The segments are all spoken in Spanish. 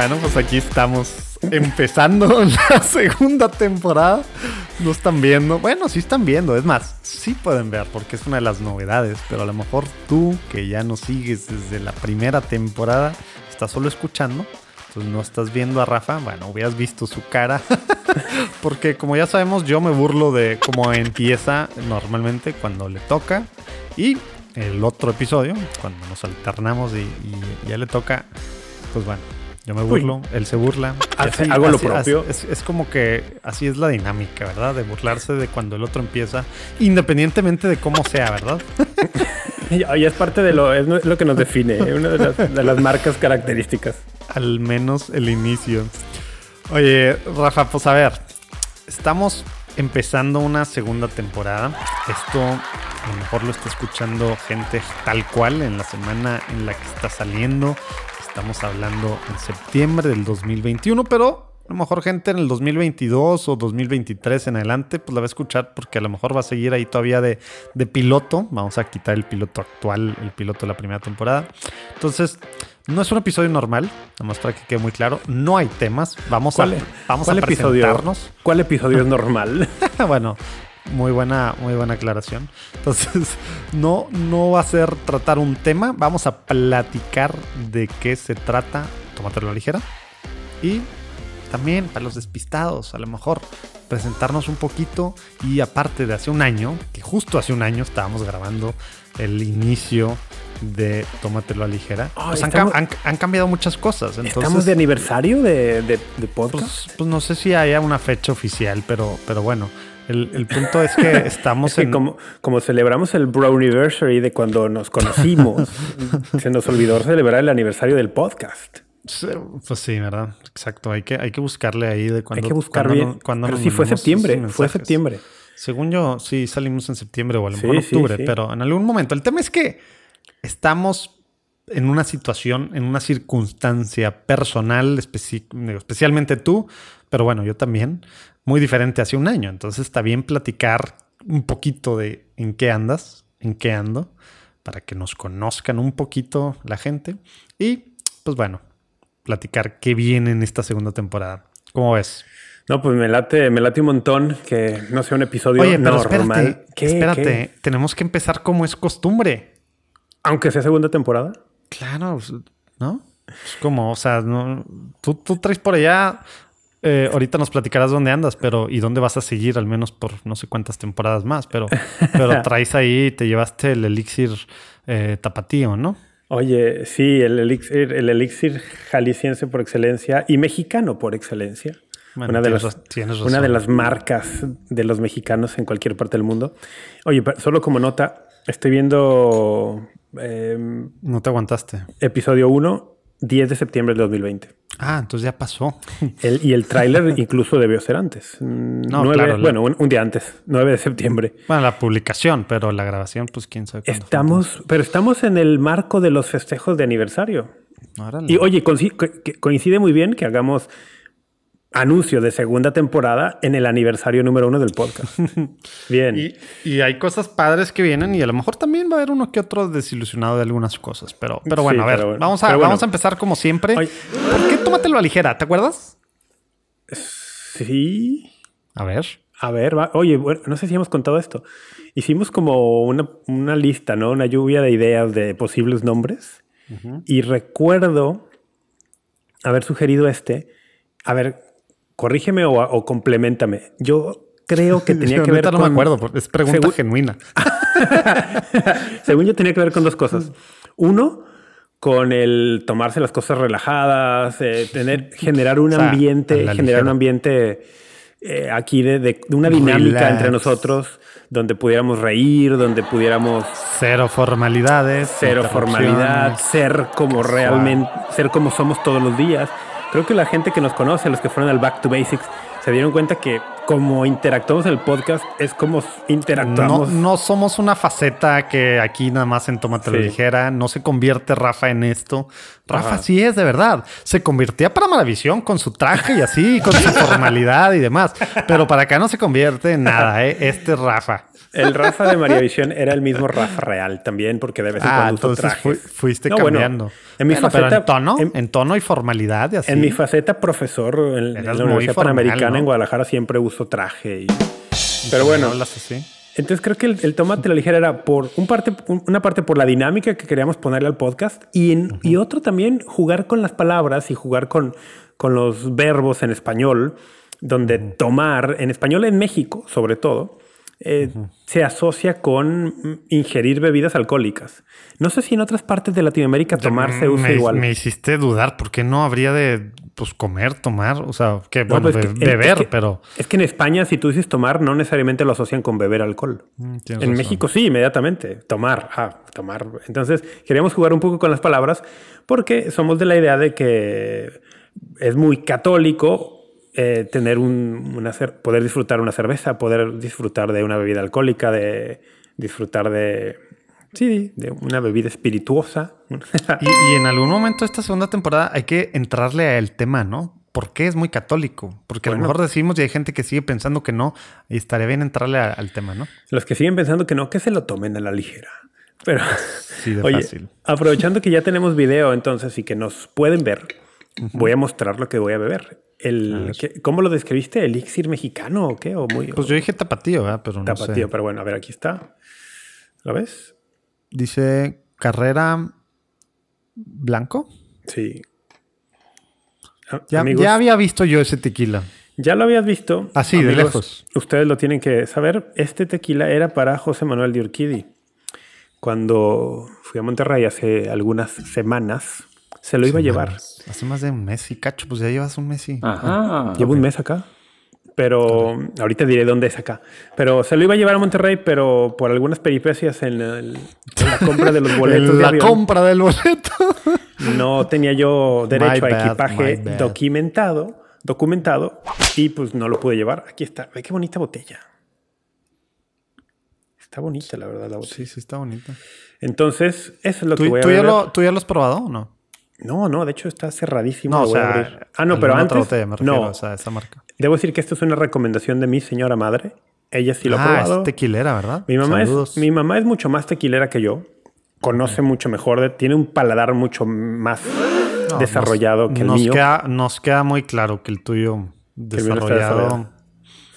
Bueno, pues aquí estamos empezando la segunda temporada. No están viendo. Bueno, sí están viendo. Es más, sí pueden ver porque es una de las novedades. Pero a lo mejor tú, que ya nos sigues desde la primera temporada, estás solo escuchando. Entonces no estás viendo a Rafa. Bueno, hubieras visto su cara. porque como ya sabemos, yo me burlo de cómo empieza normalmente cuando le toca. Y el otro episodio, cuando nos alternamos y, y ya le toca, pues bueno, yo me burlo, él se burla. Hace algo lo propio. es, como que así es la dinámica, ¿verdad? De burlarse de cuando el otro empieza, independientemente de cómo sea, ¿verdad? y es parte de lo, es lo que nos define, ¿eh? una de las, de las marcas características. Al menos el inicio. Oye, Rafa, pues a ver, estamos empezando una segunda temporada. Esto a lo mejor lo está escuchando gente tal cual en la semana en la que está saliendo. Estamos hablando en septiembre del 2021, pero a lo mejor gente en el 2022 o 2023 en adelante, pues la va a escuchar porque a lo mejor va a seguir ahí todavía de, de piloto. Vamos a quitar el piloto actual, el piloto de la primera temporada. Entonces, no es un episodio normal, nada más para que quede muy claro. No hay temas. Vamos a, vamos a presentarnos. ¿Cuál episodio es normal? bueno, muy buena, muy buena aclaración. Entonces, no, no va a ser tratar un tema. Vamos a platicar de qué se trata. Tómatelo a ligera. Y también para los despistados, a lo mejor presentarnos un poquito. Y aparte de hace un año, que justo hace un año estábamos grabando el inicio de Tómatelo a ligera. pues han, cambiado muchas cosas. ¿Estamos de aniversario de, de, podcast? Pues, pues, no sé si haya una fecha oficial, pero, pero bueno. El, punto es que estamos en... Como, como celebramos el Browniversary de cuando nos conocimos, se nos olvidó celebrar el aniversario del podcast. Pues sí, ¿verdad? Exacto. Hay que, hay que buscarle ahí de cuando... Hay que buscar bien. Pero sí fue septiembre, fue septiembre. Según yo, sí salimos en septiembre o a lo mejor octubre, pero en algún momento. El tema es que estamos en una situación, en una circunstancia personal, especialmente tú, pero bueno, yo también, muy diferente hace un año. Entonces está bien platicar un poquito de en qué andas, en qué ando, para que nos conozcan un poquito la gente. Y pues bueno, platicar qué viene en esta segunda temporada. ¿Cómo ves? No, pues me late, me late un montón que no sea un episodio Oye, pero normal. Espérate, espérate, tenemos que empezar como es costumbre. Aunque sea segunda temporada. Claro, ¿no? Es como, o sea, no, tú, tú traes por allá eh, ahorita nos platicarás dónde andas, pero y dónde vas a seguir, al menos por no sé cuántas temporadas más, pero, pero traes ahí, te llevaste el elixir eh, tapatío, ¿no? Oye, sí, el elixir, el elixir jalisciense por excelencia y mexicano por excelencia. una, de las, una de las marcas de los mexicanos en cualquier parte del mundo. Oye, solo como nota, estoy viendo... Em, no te aguantaste. Episodio 1 10 de septiembre del 2020. Ah, entonces ya pasó. El, y el tráiler incluso debió ser antes. No, Bueno, un, día antes, 9 de septiembre. Bueno, la publicación, pero la grabación, pues quién sabe. Estamos, pero estamos en el marco de los festejos de aniversario. Y oye, coincide muy bien que hagamos anuncio de segunda temporada en el aniversario número uno del podcast. Bien. Y, hay cosas padres que vienen y a lo mejor también va a haber uno que otro desilusionado de algunas cosas. Pero, pero bueno, a ver, vamos, a, vamos a empezar como siempre. ¿Por qué tómatelo a ligera? ¿Te acuerdas? Sí. A ver. A ver, oye, bueno, no sé si hemos contado esto. Hicimos como una, lista, ¿no? Una lluvia de ideas de posibles nombres. Y recuerdo haber sugerido este. A ver, corrígeme o, complementame. Yo creo que tenía que ver no me acuerdo, es pregunta genuina. Según yo tenía que ver con dos cosas. Uno, con el tomarse las cosas relajadas, eh, tener, generar un ambiente, generar un ambiente eh, aquí de, una dinámica entre nosotros, donde pudiéramos reír, donde pudiéramos cero formalidades, cero formalidad, ser como realmente, ser como somos todos los días creo que la gente que nos conoce, los que fueron al Back to Basics, se dieron cuenta que como interactuamos en el podcast es como No, interactuamos. no somos una faceta que aquí nada más en Tómate la Sí. Ligera. No se convierte Rafa en esto. Rafa Ajá. sí es de verdad. Se convertía para Maravisión con su traje y así, con su formalidad y demás. Pero para acá no se convierte en nada, ¿eh? Este es Rafa. El Rafa de María Visión era el mismo Rafa real también, porque de vez en Ah, cuando entonces trajes. fui- fuiste No, bueno, cambiando. en mi Bueno, faceta, pero en tono, en, en tono y formalidad y así. en mi faceta profesor en, en la Universidad formal, Panamericana ¿no? en Guadalajara siempre uso traje. y- Pero ¿Cómo bueno, hablas así? entonces creo que el, el tomate a la ligera era por un parte, un- una parte por la dinámica que queríamos ponerle al podcast y, en- y otro también jugar con las palabras y jugar con, con los verbos en español, donde tomar, en español en México sobre todo, eh, se asocia con ingerir bebidas alcohólicas. No sé si en otras partes de Latinoamérica tomar se usa me, igual. me hiciste dudar. ¿Por qué no habría de pues, comer, tomar? O sea, que No, bueno, pues es be- que- es beber, que- pero. Es que en España, si tú dices tomar, no necesariamente lo asocian con beber alcohol. Mm, En razón. México sí, inmediatamente. Tomar, ah, tomar. Entonces, queríamos jugar un poco con las palabras porque somos de la idea de que es muy católico eh, tener un, una poder disfrutar una cerveza, poder disfrutar de una bebida alcohólica, de disfrutar de, sí, de una bebida espirituosa. Y, y en algún momento de esta segunda temporada hay que entrarle al tema, ¿no? ¿Por qué es muy católico? Porque a lo mejor decimos y hay gente que sigue pensando que no, y estaría bien entrarle a- al tema, ¿no? Los que siguen pensando que no, que se lo tomen a la ligera. Pero, Sí, de oye, fácil. aprovechando que ya tenemos video entonces y que nos pueden ver, voy a mostrar lo que voy a beber. El, ver. ¿qué- ¿Cómo lo describiste? ¿Elixir mexicano o qué? ¿O muy Pues yo dije tapatío, ¿verdad? Pero no tapatío? sé. Pero bueno, a ver, aquí está. ¿Lo ves? Dice carrera blanco. Sí. Ya, amigos, ya había visto yo ese tequila. ya lo habías visto. Así, de lejos. Ustedes lo tienen que saber. Este tequila era para José Manuel de Urquidi. Cuando fui a Monterrey hace algunas semanas, se lo iba a llevar. Hace más de un mes y cacho, pues ya llevas un mes y... Ajá. Llevo un mes acá. Pero ahorita diré dónde es acá. Pero se lo iba a llevar a Monterrey, pero por algunas peripecias en, el- en la compra de los boletos de la avión, compra del boleto. no tenía yo derecho a equipaje documentado, documentado y pues no lo pude llevar. Aquí está. Ve qué bonita botella. Está bonita, la verdad, la botella. sí, sí, está bonito. Entonces, eso es lo que ¿Tú, voy a tú ya beber. lo, ¿Tú ya lo has probado o no? No, no, de hecho está cerradísimo. No, o voy a sea, abrir. Ah, no, pero antes. me refiero, no, o sea, esa marca. debo decir que esto es una recomendación de mi señora madre. Ella sí lo ha ah, probado. es tequilera, ¿verdad? Mi mamá, Saludos. es, mi mamá es mucho más tequilera que yo. Conoce mucho mejor, tiene un paladar mucho más No, desarrollado nos, que el nos mío. Queda, nos queda muy claro que el tuyo desarrollado.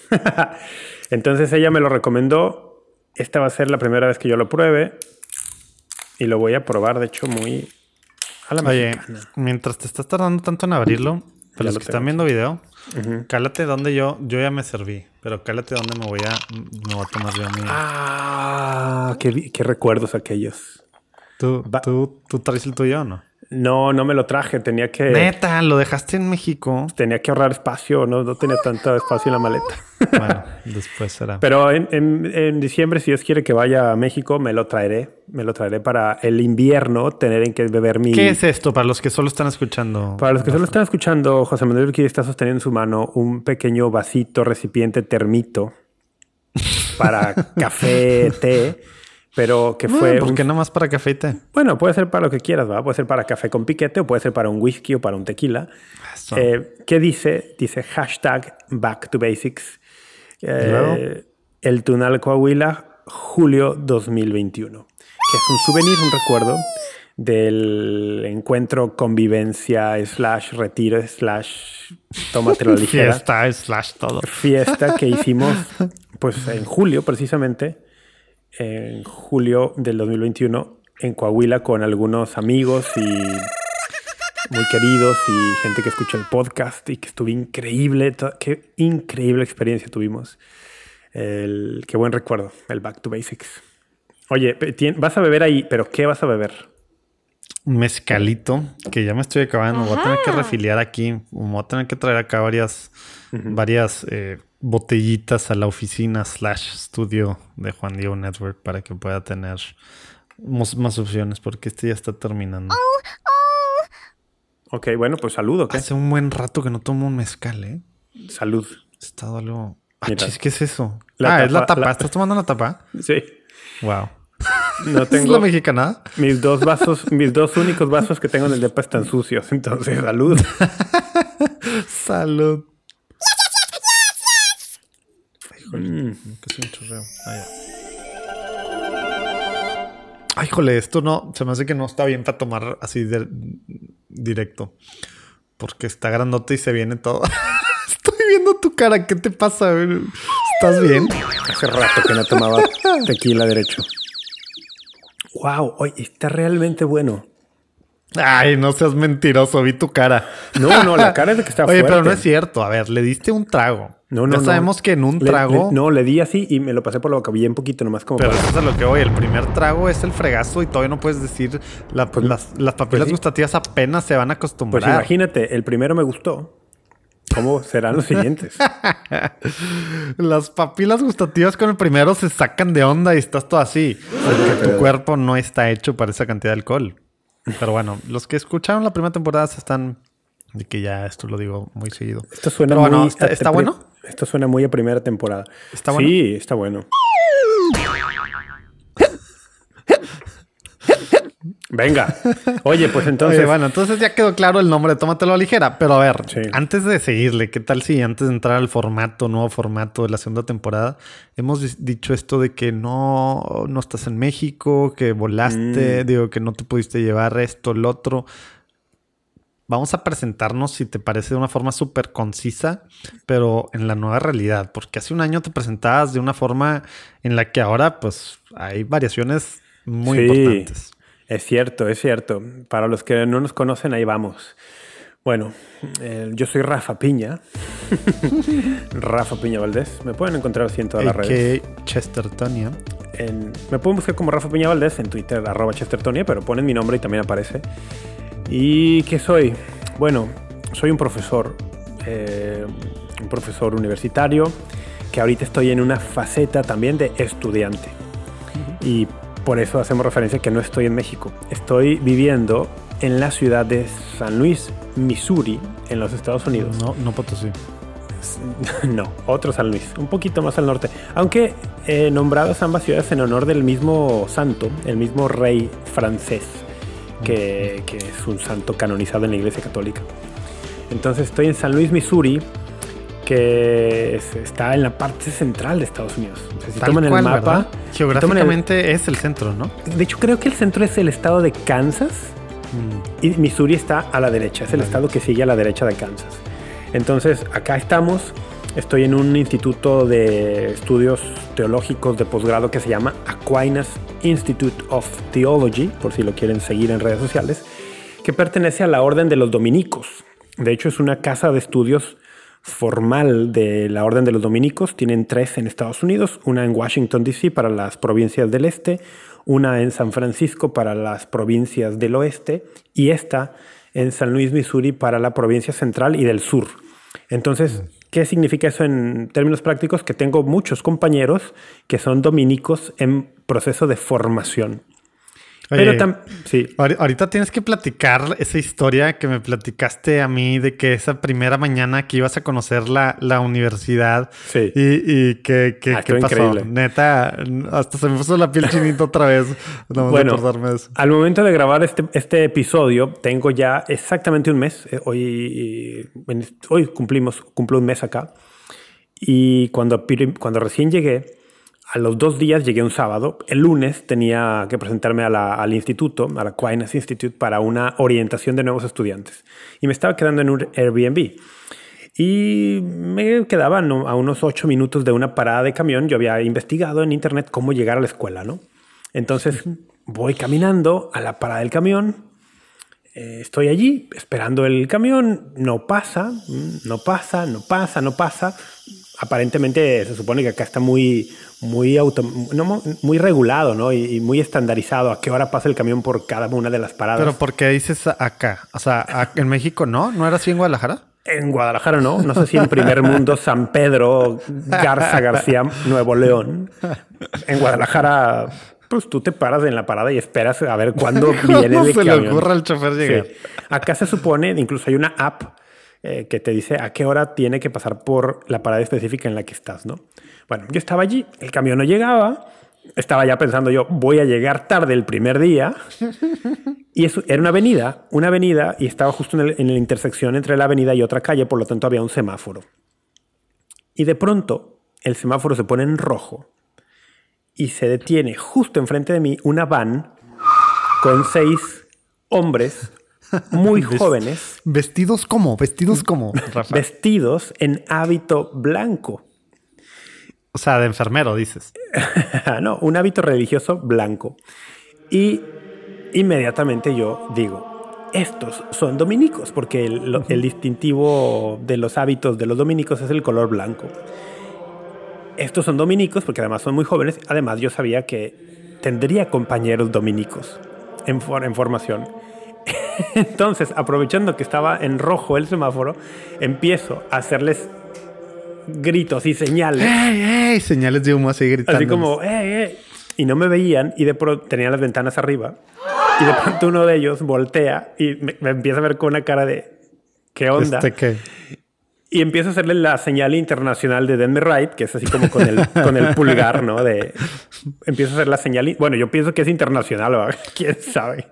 Entonces ella me lo recomendó. Esta va a ser la primera vez que yo lo pruebe. Y lo voy a probar, de hecho, muy a la Oye, mexicana. mientras te estás tardando tanto en abrirlo, para los lo que tengo están viendo video, cálate donde yo, yo ya me serví, pero cálate donde me voy a, me voy a tomar yo mi... Ah, qué, vi- qué recuerdos aquellos. ¿Tú, tú, ¿Tú traes el tuyo o no? No, no me lo traje. Tenía que, Neta, lo dejaste en México. tenía que ahorrar espacio. No, no tenía tanto espacio en la maleta. Bueno, después será. Pero en, en- en diciembre, si Dios quiere que vaya a México, me lo traeré. Me lo traeré para el invierno, tener en que beber mi... ¿Qué es esto para los que solo están escuchando? Para los que solo están escuchando, José Manuel Urquidi está sosteniendo en su mano un pequeño vasito, recipiente termito para café, té, pero que Bueno, fue... ¿Por un- qué no más para café y té? Bueno, puede ser para lo que quieras, ¿va? Puede ser para café con piquete o puede ser para un whisky o para un tequila. Eh, ¿Qué dice? Dice hashtag back to basics. Eh, el Tunal Coahuila, julio 2021. Que es un souvenir, un recuerdo del encuentro, convivencia, slash retiro, slash tómate la ligera Fiesta, slash todo. fiesta que hicimos pues en julio precisamente, en julio del 2021 en Coahuila con algunos amigos y muy queridos y gente que escucha el podcast y que estuvo increíble, qué increíble experiencia tuvimos. El, qué buen recuerdo, el Back to Basics. Oye, vas a beber ahí, pero ¿qué vas a beber? Un mezcalito que ya me estoy acabando. Voy a tener que refiliar aquí. Voy a tener que traer acá varias, varias eh, botellitas a la oficina slash estudio de Juan Diego Network para que pueda tener más, más opciones porque este ya está terminando. Ok, bueno, pues salud, ¿ok? Hace un buen rato que no tomo un mezcal, ¿eh? Salud. He estado algo, Ah, chis, ¿qué es eso? La ah, es la tapa- la- ¿Estás tomando la tapa? Sí. Wow. No ¿Es la tengo mexicana? mis dos vasos, mis dos únicos vasos que tengo en el depa están sucios. Entonces, salud. Salud. Mm. Que es un chorreo. Ah, ya. Ay, híjole, esto no, se me hace que no está bien para tomar así de directo. Porque está grandote y se viene todo. Estoy viendo tu cara, ¿qué te pasa? ¿Estás bien? Hace rato que no tomaba tequila derecho. Wow, oye, está realmente bueno. Ay, no seas mentiroso, vi tu cara. No, no, la cara es de que está Oye, pero no es cierto. A ver, le diste un trago. No, no, Ya no. sabemos que en un Le- trago. le- no, le di así y me lo pasé por la boca bien poquito, nomás como Pero para- eso es a lo que voy. El primer trago es el fregazo y todavía no puedes decir. la- las, las papilas sí. gustativas apenas se van a Pues acostumbrar. imagínate, el primero me gustó. ¿Cómo serán los siguientes? Las papilas gustativas con el primero se sacan de onda y estás todo así. Porque tu cuerpo no está hecho para esa cantidad de alcohol. Pero bueno, los que escucharon la primera temporada se están. De que ya esto lo digo muy seguido. Esto suena Pero bueno, muy. ¿está- está bueno? Esto suena muy a primera temporada. ¿Está bueno? Sí, está bueno. Venga. Oye, pues entonces. Oye, bueno, entonces ya quedó claro el nombre Tómatelo a ligera. Pero a ver, Sí. antes de seguirle, ¿qué tal si antes de entrar al formato, nuevo formato de la segunda temporada, hemos dicho esto de que no, no estás en México, que volaste, Mm. digo, que no te pudiste llevar esto, lo otro? Vamos a presentarnos, si te parece, de una forma súper concisa, pero en la nueva realidad, porque hace un año te presentabas de una forma en la que ahora, pues, hay variaciones muy Sí. importantes. Es cierto, es cierto. Para los que no nos conocen, ahí vamos. Bueno, eh, yo soy Rafa Piña. Rafa Piña Valdés. Me pueden encontrar así en todas las redes. que Chestertonia. En- me pueden buscar como Rafa Piña Valdés en Twitter, arroba Chestertonia, pero ponen mi nombre y también aparece. ¿Y qué soy? Bueno, soy un profesor, eh, un profesor universitario, que ahorita estoy en una faceta también de estudiante. Y por eso hacemos referencia que no estoy en México. Estoy viviendo en la ciudad de San Luis, Missouri, en los Estados Unidos. No, no Potosí. No, otro San Luis, un poquito más al norte. Aunque eh, nombradas ambas ciudades en honor del mismo santo, el mismo rey francés, que, que es un santo canonizado en la Iglesia Católica. Entonces estoy en San Luis, Missouri, que es- está en la parte central de Estados Unidos. O sea, si Tal toman el mapa, Geográficamente es el centro, ¿no? de hecho, creo que el centro es el estado de Kansas y Missouri está a la derecha, es el Vale. estado que sigue a la derecha de Kansas. Entonces, acá estamos. Estoy en un instituto de estudios teológicos de posgrado que se llama Aquinas Institute of Theology, por si lo quieren seguir en redes sociales, que pertenece a la Orden de los Dominicos. De hecho, es una casa de estudios formal de la Orden de los Dominicos. Tienen tres en Estados Unidos, una en Washington, D.C. para las provincias del este, una en San Francisco para las provincias del oeste y esta en San Luis, Missouri para la provincia central y del sur. Entonces, ¿qué significa eso en términos prácticos? Que tengo muchos compañeros que son dominicos en proceso de formación. Pero Oye, tam- sí, ahori- Ahorita tienes que platicar esa historia que me platicaste a mí de que esa primera mañana que ibas a conocer la, la universidad Sí. y, y que, que- Ah, ¿qué pasó. increíble. Neta, hasta se me puso la piel chinita otra vez. No Bueno, de eso. al momento de grabar este, este episodio, tengo ya exactamente un mes. Eh, Hoy, hoy cumplimos, cumplo un mes acá. Y cuando, cuando recién llegué, a los dos días llegué un sábado. El lunes tenía que presentarme a la- al instituto, a la Aquinas Institute, para una orientación de nuevos estudiantes. Y me estaba quedando en un Airbnb. Y me quedaba a unos ocho minutos de una parada de camión. Yo había investigado en internet cómo llegar a la escuela, ¿no? Entonces voy caminando a la parada del camión. Eh, estoy allí esperando el camión. No pasa, mm, no pasa, no pasa, no pasa. Aparentemente se supone que acá está muy, muy, auto, no, muy regulado, ¿no? Y, y muy estandarizado a qué hora pasa el camión por cada una de las paradas. Pero ¿por qué dices acá? O sea, en México no, ¿no era así en Guadalajara? En Guadalajara no, no sé si en primer mundo San Pedro, Garza García, Nuevo León. En Guadalajara, pues tú te paras en la parada y esperas a ver cuándo viene ¿Cómo el se le ocurre al chofer llegar? Sí. Acá se supone, incluso hay una app eh, que te dice a qué hora tiene que pasar por la parada específica en la que estás, ¿no? Bueno, yo estaba allí, el camión no llegaba, estaba ya pensando yo, voy a llegar tarde el primer día. Y eso era una avenida, una avenida, y estaba justo en, en la intersección entre la avenida y otra calle, por lo tanto había un semáforo. Y de pronto el semáforo se pone en rojo y se detiene justo enfrente de mí una van con seis hombres muy jóvenes. Vestidos como, vestidos como, Rafa. Vestidos en hábito blanco. O sea, de enfermero, dices. no, un hábito religioso blanco. Y inmediatamente yo digo, estos son dominicos, porque el, el, distintivo de los hábitos de los dominicos es el color blanco. Estos son dominicos, porque además son muy jóvenes. Además, yo sabía que tendría compañeros dominicos en, en formación. Entonces, aprovechando que estaba en rojo el semáforo, empiezo a hacerles gritos y señales. ¡Ey, ey! Señales de humo así gritando. Así como, ¡ey, ey! Y no me veían y de pronto tenían las ventanas arriba. Y de pronto uno de ellos voltea y me, me empieza a ver con una cara de, ¿qué onda? ¿Este qué? Y empiezo a hacerle la señal internacional de Denme Right, que es así como con el, con el pulgar, ¿no? De, empiezo a hacer la señal. Bueno, yo pienso que es internacional, ¿verdad? quién sabe.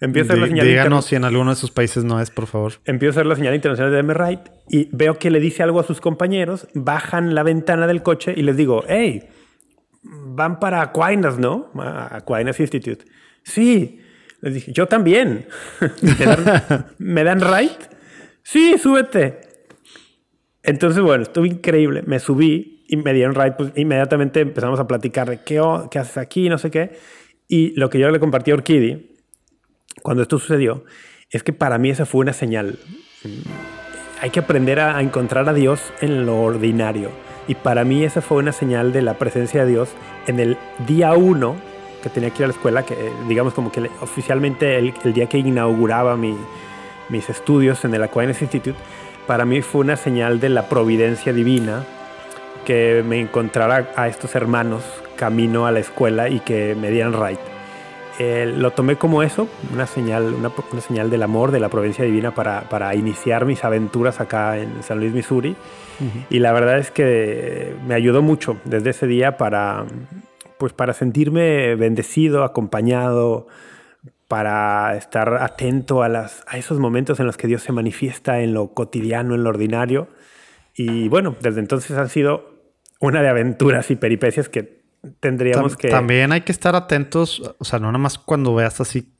Empiezo a hacer la señal Díganos si en alguno de sus países no es, por favor. Empiezo a hacer la señal internacional de Denme Right y veo que le dice algo a sus compañeros, bajan la ventana del coche y les digo, hey, van para Aquinas, ¿no? Aquinas Institute. Sí. Les dije, yo también. ¿Me dan, ¿Me dan right? Sí, súbete. Entonces, bueno, estuvo increíble. Me subí y me dieron ride. Pues inmediatamente empezamos a platicar de qué, qué haces aquí, no sé qué. Y lo que yo le compartí a Orquídea cuando esto sucedió es que para mí esa fue una señal. Hay que aprender a, encontrar a Dios en lo ordinario. Y para mí esa fue una señal de la presencia de Dios en el día uno que tenía que ir a la escuela, que digamos como que oficialmente el, el día que inauguraba mi, mis estudios en el Aquinas Institute, para mí fue una señal de la providencia divina que me encontrara a estos hermanos camino a la escuela y que me dieran right. Eh, lo tomé como eso, una señal, una, una, señal del amor, de la providencia divina para, para iniciar mis aventuras acá en San Luis, Missouri. Uh -huh. Y la verdad es que me ayudó mucho desde ese día para, pues para sentirme bendecido, acompañado, para estar atento a, las, a esos momentos en los que Dios se manifiesta en lo cotidiano, en lo ordinario. Y bueno, desde entonces han sido una de aventuras y peripecias que tendríamos Tam que... También hay que estar atentos, o sea, no nada más cuando veas así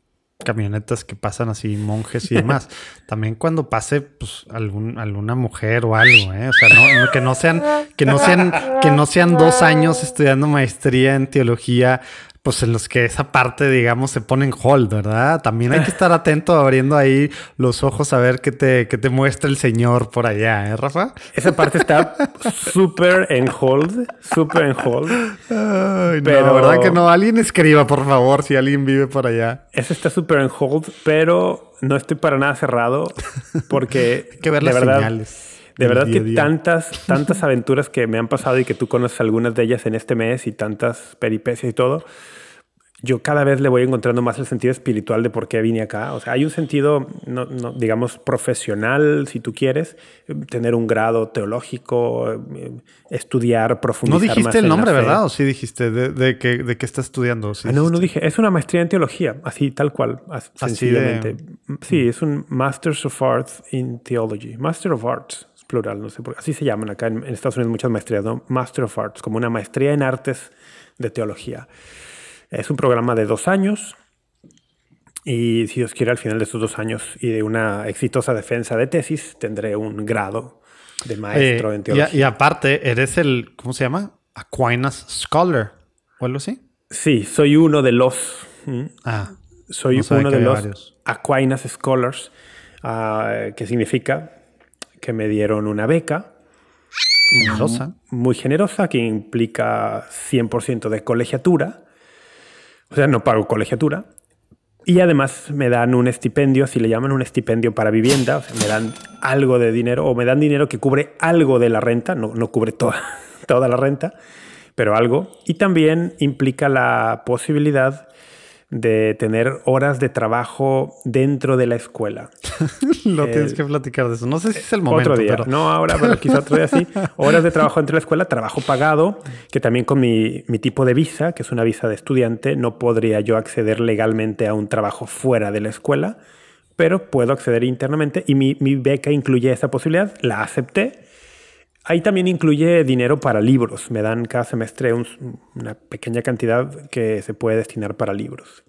camionetas que pasan así monjes y demás. También cuando pase pues algún, alguna mujer o algo, ¿eh? O sea, no, no, que no sean, que no sean, que no sean dos años estudiando maestría en teología, pues en los que esa parte, digamos, se pone en hold, ¿verdad? También hay que estar atento abriendo ahí los ojos a ver qué te, qué te muestra el Señor por allá, ¿eh, Rafa? Esa parte está súper en hold, súper en hold. Ay, pero no, ¿verdad que no? Alguien escriba, por favor, si alguien vive por allá. Esa está súper en hold, pero no estoy para nada cerrado porque... hay que ver las verdad, señales. De verdad que día. tantas, tantas aventuras que me han pasado y que tú conoces algunas de ellas en este mes y tantas peripecias y todo, yo cada vez le voy encontrando más el sentido espiritual de por qué vine acá. O sea, hay un sentido, no, no, digamos, profesional, si tú quieres, tener un grado teológico, estudiar, profundizar. No dijiste el nombre, ¿verdad? ¿O sí dijiste de, de, que, de qué estás estudiando? ¿Sí ah, no, no dije. Es una maestría en teología, así tal cual, así sencillamente. De... Sí, es un Masters of Arts in Theology. Master of Arts plural, no sé por qué. Así se llaman acá en, en, Estados Unidos muchas maestrías, ¿no? Master of Arts, como una maestría en artes de teología. Es un programa de dos años y si Dios quiere al final de estos dos años y de una exitosa defensa de tesis tendré un grado de maestro eh, en teología. Y, y, aparte, eres el, ¿cómo se llama? Aquinas Scholar o algo así. Sí, soy uno de los... Ah, soy no uno de los varios. Aquinas Scholars, uh, que significa que me dieron una beca generosa. muy generosa, que implica 100% de colegiatura. O sea, no pago colegiatura. Y además me dan un estipendio, si le llaman un estipendio para vivienda, o sea, me dan algo de dinero o me dan dinero que cubre algo de la renta, no, no cubre toda, toda la renta, pero algo. Y también implica la posibilidad de tener horas de trabajo dentro de la escuela. Lo tienes que platicar de eso. No sé si es el momento. Otro día. No ahora, pero quizá otro día sí. Horas de trabajo dentro de la escuela, trabajo pagado, que también con mi, mi tipo de visa, que es una visa de estudiante, no podría yo acceder legalmente a un trabajo fuera de la escuela, pero puedo acceder internamente y mi, mi beca incluye esa posibilidad. La acepté. Ahí también incluye dinero para libros. Me dan cada semestre una pequeña cantidad que se puede destinar para libros.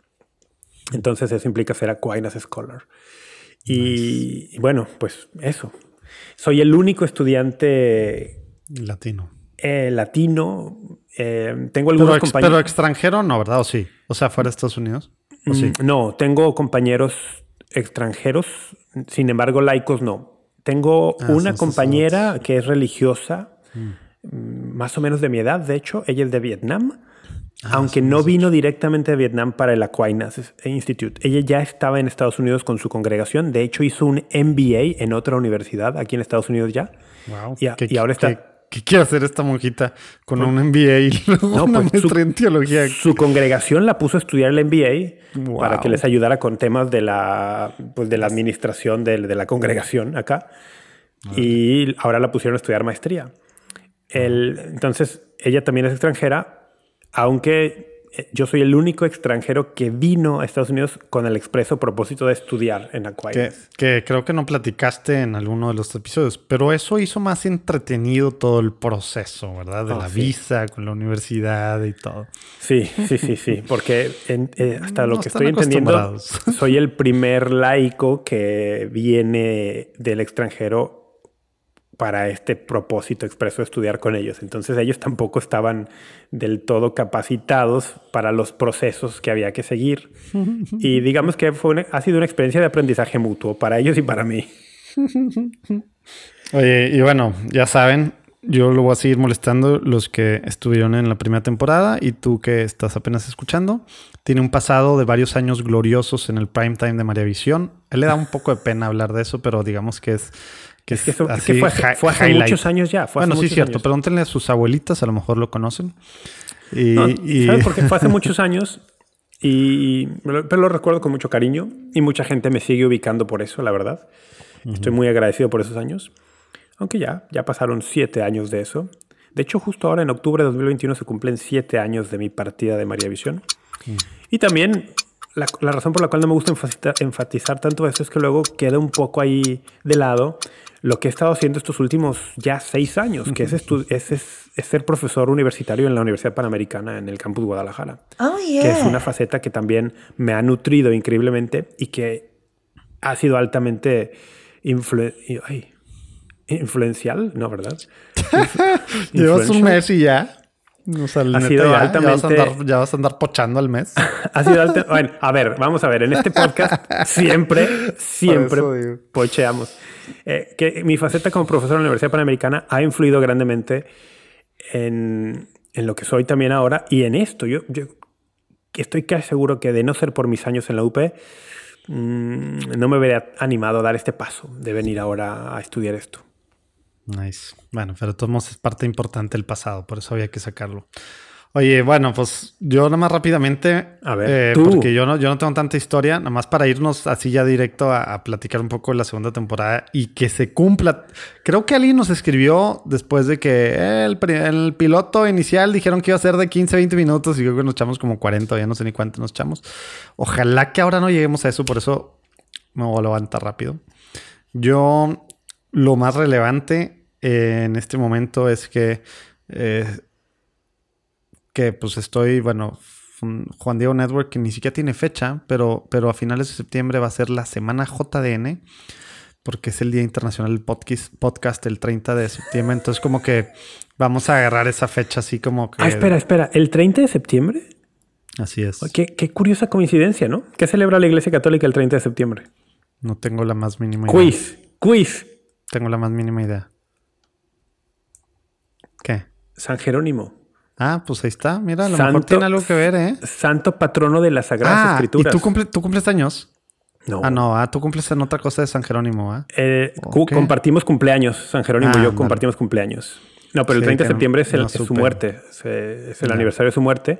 Entonces eso implica ser Aquinas Scholar. Y, bueno, pues eso. Soy el único estudiante latino. Eh, latino. Eh, tengo algunos compañeros. Pero extranjero no, ¿verdad? ¿O sí? O sea, fuera de Estados Unidos. sí? Mm, no, tengo compañeros extranjeros, sin embargo, laicos no. Tengo ah, una compañera que es religiosa, mm. más o menos de mi edad, de hecho, ella es de Vietnam. Ah, aunque no vino directamente de Vietnam para el Aquinas Institute. Ella ya estaba en Estados Unidos con su congregación. De hecho, hizo un MBA en otra universidad aquí en Estados Unidos ya. Wow. Y, ahora está. ¿Qué, quiere hacer esta monjita con pues un MBA y luego una pues maestría en teología? Su congregación la puso a estudiar el MBA para que les ayudara con temas de la, pues de la administración de, de la congregación acá. Y ahora la pusieron a estudiar maestría. El, entonces, ella también es extranjera, aunque yo soy el único extranjero que vino a Estados Unidos con el expreso propósito de estudiar en Aquinas. Que, creo que no platicaste en alguno de los episodios, pero eso hizo más entretenido todo el proceso, ¿verdad? De ah, la visa con la universidad y todo. Sí, sí, sí, sí, porque eh, hasta lo que estoy entendiendo, soy el primer laico que viene del extranjero para este propósito expreso de estudiar con ellos. Entonces ellos tampoco estaban del todo capacitados para los procesos que había que seguir. Y digamos que fue ha sido una experiencia de aprendizaje mutuo para ellos y para mí. Oye, y bueno, ya saben, yo lo voy a seguir molestando los que estuvieron en la primera temporada y tú que estás apenas escuchando. Tiene un pasado de varios años gloriosos en el prime time de María Visión. Él le da un poco de pena hablar de eso, pero digamos que es es que, fue, hace muchos años ya. bueno, sí, cierto. Pregúntenle a sus abuelitas, a lo mejor lo conocen. Y, ¿Sabes? Porque fue hace muchos años y, pero lo recuerdo con mucho cariño y mucha gente me sigue ubicando por eso, la verdad. Estoy muy agradecido por esos años. Aunque ya, ya pasaron siete años de eso. De hecho, justo ahora en octubre de 2021 se cumplen siete años de mi partida de María Visión. Y también la, la, razón por la cual no me gusta enfatizar, enfatizar tanto eso es que luego queda un poco ahí de lado lo que he estado haciendo estos últimos ya seis años, que es, es, ser profesor universitario en la Universidad Panamericana en el campus Guadalajara. Oh, que es una faceta que también me ha nutrido increíblemente y que ha sido altamente influencial, ¿no, verdad? Llevas un mes y ya. Ha sido altamente... Ya vas, a andar, pochando al mes. ha sido Bueno, a ver, vamos a ver. En este podcast siempre, siempre pocheamos. Eh, que mi faceta como profesor en la Universidad Panamericana ha influido grandemente en, en lo que soy también ahora y en esto. Yo, yo estoy casi seguro que de no ser por mis años en la UP, mm, no me hubiera animado a dar este paso de venir ahora a estudiar esto. Nice. Bueno, pero todos es parte importante del pasado, por eso había que sacarlo. Oye, bueno, pues yo nada más rápidamente, a ver, eh, porque yo no, yo no tengo tanta historia, nada más para irnos así ya directo a, platicar un poco de la segunda temporada y que se cumpla. Creo que alguien nos escribió después de que el, el piloto inicial dijeron que iba a ser de 15, 20 minutos y creo que nos echamos como 40, ya no sé ni cuánto nos echamos. Ojalá que ahora no lleguemos a eso, por eso me voy a levantar rápido. Yo, lo más relevante en este momento es que... Eh, que pues estoy, bueno, Juan Diego Network, que ni siquiera tiene fecha, pero, pero a finales de septiembre va a ser la semana JDN, porque es el Día Internacional del Podcast, podcast el 30 de septiembre. Entonces, como que vamos a agarrar esa fecha así como que. Ah, espera, espera, ¿el 30 de septiembre? Así es. Qué, qué curiosa coincidencia, ¿no? ¿Qué celebra la Iglesia Católica el 30 de septiembre? No tengo la más mínima idea. Quiz, quiz. Tengo la más mínima idea. ¿Qué? San Jerónimo. Ah, pues ahí está. Mira, a lo mejor tiene algo que ver, ¿eh? Santo patrono de las Sagradas ah, Escrituras. ¿Y tú, tú cumples años? No. Ah, no, ah, tú cumples en otra cosa de San Jerónimo, ¿ah? Eh, compartimos cumpleaños. San Jerónimo y yo compartimos cumpleaños. No, pero el 30 de septiembre es, su muerte. Es, el aniversario de su muerte.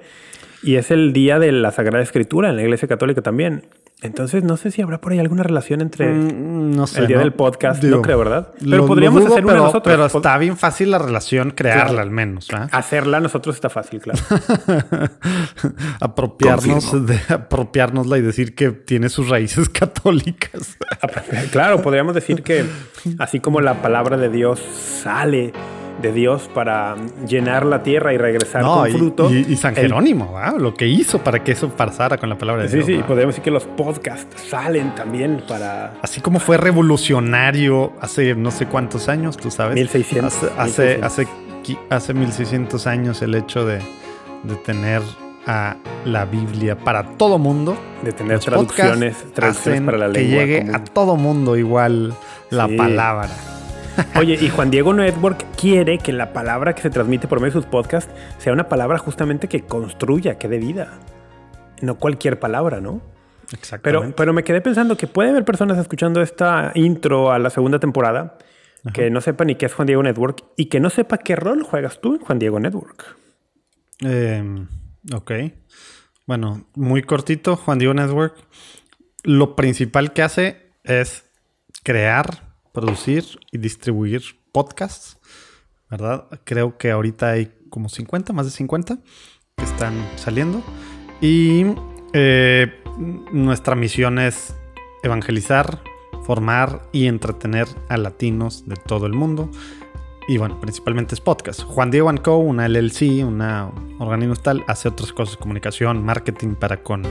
Y es el día de la Sagrada Escritura en la Iglesia Católica también. Entonces, no sé si habrá por ahí alguna relación entre Mm, no sé, el día ¿no? del podcast. Digo, no creo, ¿verdad? lo- Pero lo podríamos dudo, hacer una pero, nosotros. Pero está bien fácil la relación crearla Claro. al menos. Hacerla nosotros está fácil, claro. apropiarnos, de, apropiárnosla y decir que tiene sus raíces católicas. claro, podríamos decir que así como la palabra de Dios sale de Dios para llenar la tierra y regresar No, con y, fruto. y- y San el- Jerónimo, ¿verdad? lo que hizo para que eso pasara con la palabra de Sí, Dios. sí, ¿verdad? podríamos decir que los podcasts salen también para Así como fue revolucionario hace no sé cuántos años, tú sabes. 1600, Hace, hace, 1600. hace, hace 1600 años el hecho de, de tener a la Biblia para todo mundo. de tener Los traducciones, traducciones para la que lengua. llegue común. a todo mundo igual la Sí. palabra. Oye, y Juan Diego Network quiere que la palabra que se transmite por medio de sus podcasts sea una palabra justamente que construya, que dé vida. No cualquier palabra, ¿no? Exactamente. Pero, pero me quedé pensando que puede haber personas escuchando esta intro a la segunda temporada que no sepan ni qué es Juan Diego Network y que no sepa qué rol juegas tú en Juan Diego Network. Eh, ok. Bueno, muy cortito, Juan Diego Network. Lo principal que hace es crear, producir y distribuir podcasts, ¿verdad? Creo que ahorita hay como 50, más de 50 que están saliendo. Y eh, nuestra misión es evangelizar, formar y entretener a latinos de todo el mundo. Y bueno, principalmente es podcast. Juan Diego Co., una LLC, una organismo tal, hace otras cosas, comunicación, marketing para con